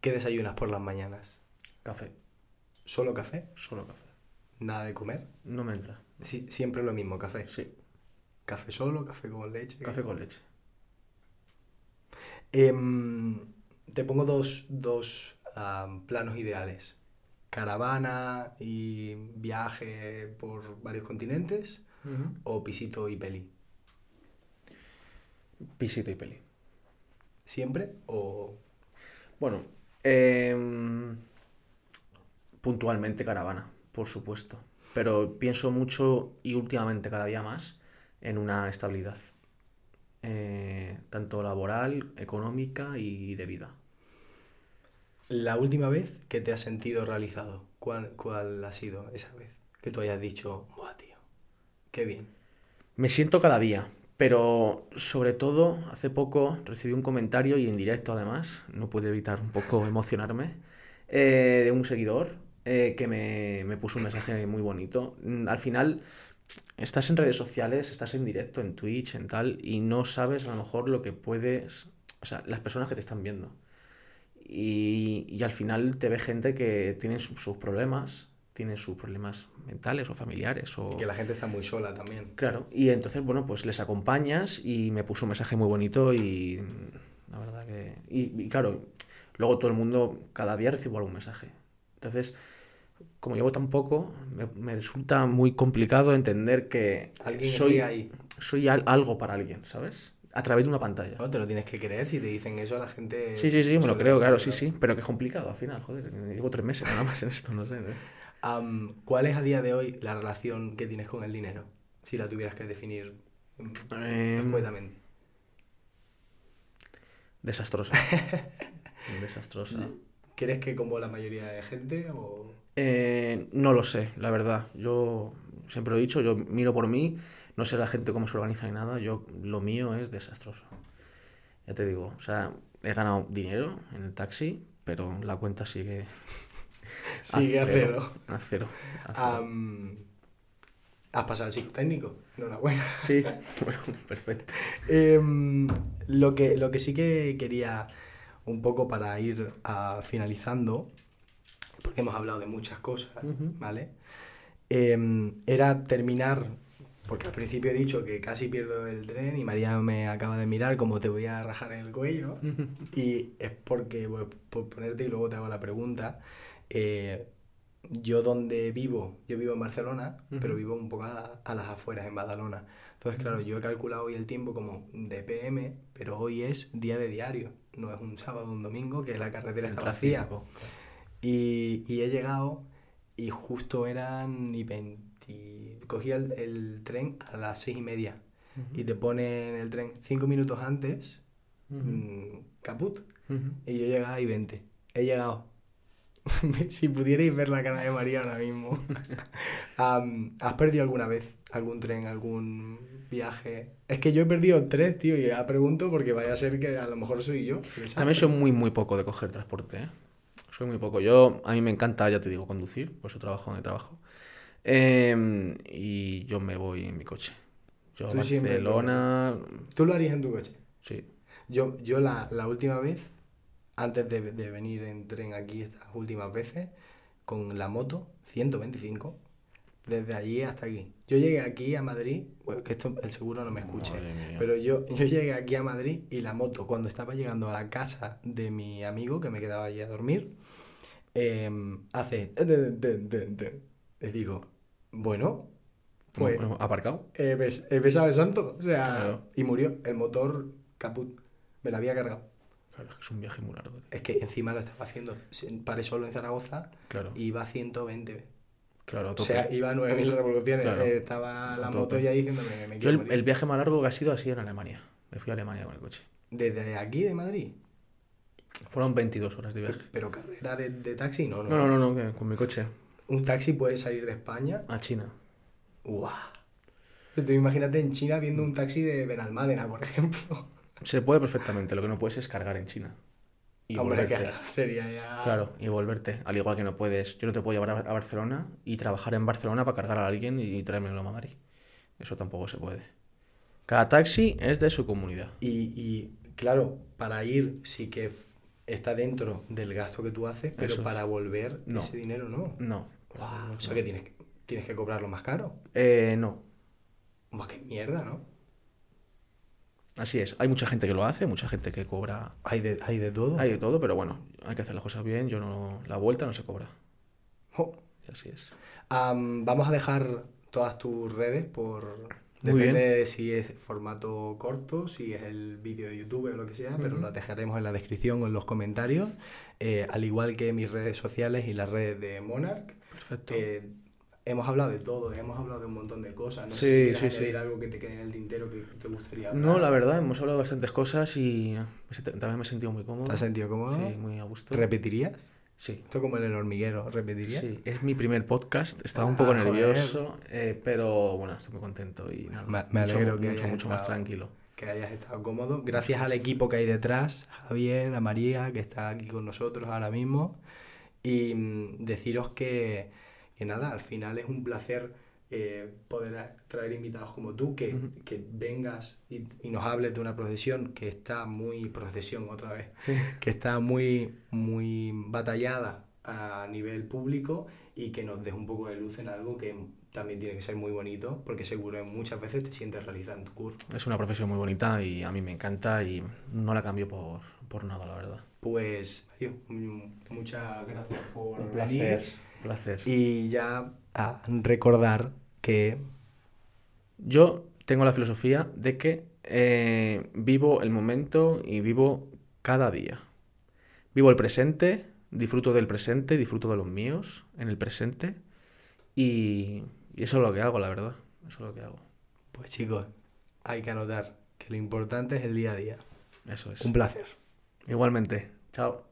¿Qué desayunas por las mañanas?
Café,
¿Solo café?
solo café.
¿Nada de comer?
No me entra.
Sí, siempre lo mismo, café.
Sí,
Café solo, café con leche.
café con leche.
Em, te pongo dos, dos, planos ideales. Caravana y viaje por varios continentes o pisito y peli.
Pisito y peli.
¿Siempre? ¿O
Bueno, em, puntualmente caravana, por supuesto. Pero pienso mucho y últimamente cada día más en una estabilidad. eh, tanto laboral, económica y de vida.
la última vez que te has sentido realizado? ¿Cuál, cuál ha sido esa vez? Que tú hayas dicho, buah, tío, qué bien.
Me siento cada día, pero sobre todo hace poco recibí un comentario y en directo además, no pude evitar un poco emocionarme, eh, de un seguidor eh, que me, me puso un mensaje muy bonito. Mm, Al final estás en redes sociales, estás en directo, en Twitch, en tal, y no sabes a lo mejor lo que puedes, o sea, las personas que te están viendo. Y, y al final te ve gente que tiene su- sus problemas, tiene sus problemas mentales o familiares o...
Y que la gente está muy sola también.
Claro, y entonces, bueno, pues les acompañas y me puso un mensaje muy bonito y la verdad que... Y, y claro, luego todo el mundo, cada día recibo algún mensaje. Entonces, como llevo tan poco, me, me resulta muy complicado entender que
Alguien
soy,
ahí.
soy al- algo para alguien, ¿sabes? a través de una pantalla.
No, te lo tienes que creer. Si te dicen eso, la gente.
Sí, sí, sí, me lo creo, claro, sí, sí. Pero que es complicado al final, joder. Llevo tres meses nada más en esto, no sé. ¿eh?
¿Cuál es a día de hoy la relación que tienes con el dinero? Si la tuvieras que definir mm,
Em,
escuetamente.
desastrosa. desastrosa.
¿Crees que como la mayoría de gente o...?
Eh, no lo sé, la verdad. Yo siempre lo he dicho, yo miro por mí, no sé la gente cómo se organiza ni nada, yo lo mío es desastroso. Ya te digo, o sea, he ganado dinero en el taxi, pero la cuenta sigue
Sigue a cero.
A cero. a cero.
Am, has pasado el psicotécnico. Enhorabuena.
Sí, bueno, perfecto.
Em, lo, que, lo que sí que quería un poco para ir ah, finalizando, porque hemos hablado de muchas cosas,
Ujú.
¿vale? Em, era terminar, porque al principio he dicho que casi pierdo el tren y María me acaba de mirar como te voy a rajar en el cuello, y es porque, bueno, por ponerte y luego te hago la pregunta, eh, yo donde vivo, yo vivo en Barcelona, pero
Ujú.
vivo un poco a, a las afueras, en Badalona. Entonces, claro, yo he calculado hoy el tiempo como de PM, pero hoy es día de diario, no es un sábado o un domingo que la carretera
El
está vacía. Y, y he llegado y justo eran y 20... Cogí el, el tren a las seis y media y te ponen el tren cinco minutos antes,
Ujú.
mm, caput,
Ujú.
y yo llegaba y 20. He llegado. si pudierais ver la cara de María ahora mismo. ¿Has perdido alguna vez algún tren, algún viaje? Es que yo he perdido tres, tío, y ya pregunto porque vaya a ser que a lo mejor soy yo.
También soy muy, muy poco de coger transporte, ¿eh? Soy muy poco. Yo, a mí me encanta, ya te digo, conducir, por eso trabajo donde trabajo. Em, y yo me voy en mi coche. Yo a
siempre
Barcelona,
¿Tú lo harías en tu coche?
sí.
Yo, yo la, la última vez, antes de, de venir en tren aquí estas últimas veces, con la moto, 125, desde allí hasta aquí. Yo llegué aquí a Madrid, bueno, que esto el seguro no me escuche, pero yo, yo llegué aquí a Madrid y la moto, cuando estaba llegando a la casa de mi amigo, que me quedaba allí a dormir, em, hace... Les digo, bueno, pues
Bueno, aparcado.
he, he besado el santo, o sea,
Claro.
y murió, el motor caput, me la había cargado.
Claro, es que es un viaje muy largo. tío.
Es que encima lo estaba haciendo. Paré solo en Zaragoza
Claro,
y iba a 120.
claro,
O sea, iba a 9.000 revoluciones.
Claro.
Eh, estaba la moto ya diciéndome me
Yo el, viaje más largo que ha sido así en Alemania. Me fui a Alemania con el coche.
Desde aquí de Madrid.
Fueron 22 horas de viaje.
Pero carrera de, de taxi, no, no.
No, no, no, no, con mi coche.
Un taxi puede salir de España.
A China.
¡Guau! Tú imagínate en China viendo un taxi de Benalmádena, por ejemplo.
Se puede perfectamente, lo que no puedes es cargar en China. Y
Hombre, que
volverte.
sería ya.
Claro, y volverte. Al igual que no puedes, yo no te puedo llevar a, Barcelona y trabajar en Barcelona para cargar a alguien y traérmelo a Madrid. Eso tampoco se puede. Cada taxi es de su comunidad.
Y, y, claro, para ir sí que está dentro del gasto que tú haces, pero
Eso
para volver
No.
ese dinero no.
No.
O sea que tienes, que- tienes que cobrarlo más caro.
Eh, no.
Buah, qué mierda, ¿no?
Así es. Hay mucha gente que lo hace, mucha gente que cobra.
Hay de, hay de todo.
Hay de todo, pero bueno, hay que hacer las cosas bien. Yo no. La vuelta no se cobra. Y así es.
Am, vamos a dejar todas tus redes por...
Muy
Depende
bien.
de si es formato corto, si es el vídeo de YouTube o lo que sea, pero las dejaremos en la descripción o en los comentarios, eh, al igual que mis redes sociales y las redes de Monarch.
Perfecto.
Eh, hemos hablado de todo, hemos hablado de un montón de cosas. No
Sí,
sé si quieres
sí, sí.
algo que te quede en el tintero que te gustaría hablar.
No, la verdad, hemos hablado de bastantes cosas y también me he sentido muy cómodo.
¿Te has sentido cómodo?
Sí, muy a gusto.
¿Repetirías?
Sí.
Esto como en el hormiguero, ¿repetirías?
Sí, es mi primer podcast. Estaba un
Ah,
poco nervioso, eh, pero bueno, estoy muy contento y nada,
Me- me
mucho,
alegro que
mucho, mucho más tranquilo.
que hayas estado cómodo. Gracias al equipo que hay detrás, Javier, a María, que está aquí con nosotros ahora mismo. Y mm, deciros que, que nada, al final es un placer eh, poder a- traer invitados como tú, que, que vengas y, y nos hables de una procesión que está muy, procesión otra vez,
Sí.
que está muy, muy batallada a nivel público y que nos des un poco de luz en algo que también tiene que ser muy bonito, porque seguro que muchas veces te sientes realizado en tu curso.
Es una profesión muy bonita y a mí me encanta y no la cambio por, por nada, la verdad.
Pues, Mario, mm, muchas gracias por
Un
venir.
Placer.
Y ya a recordar que
Yo tengo la filosofía de que eh, vivo el momento y vivo cada día. Vivo el presente, disfruto del presente, disfruto de los míos en el presente y, y eso es lo que hago, la verdad. Eso es lo que hago.
Pues chicos, hay que anotar que lo importante es el día a día.
Eso es.
Un placer.
Igualmente. Chao.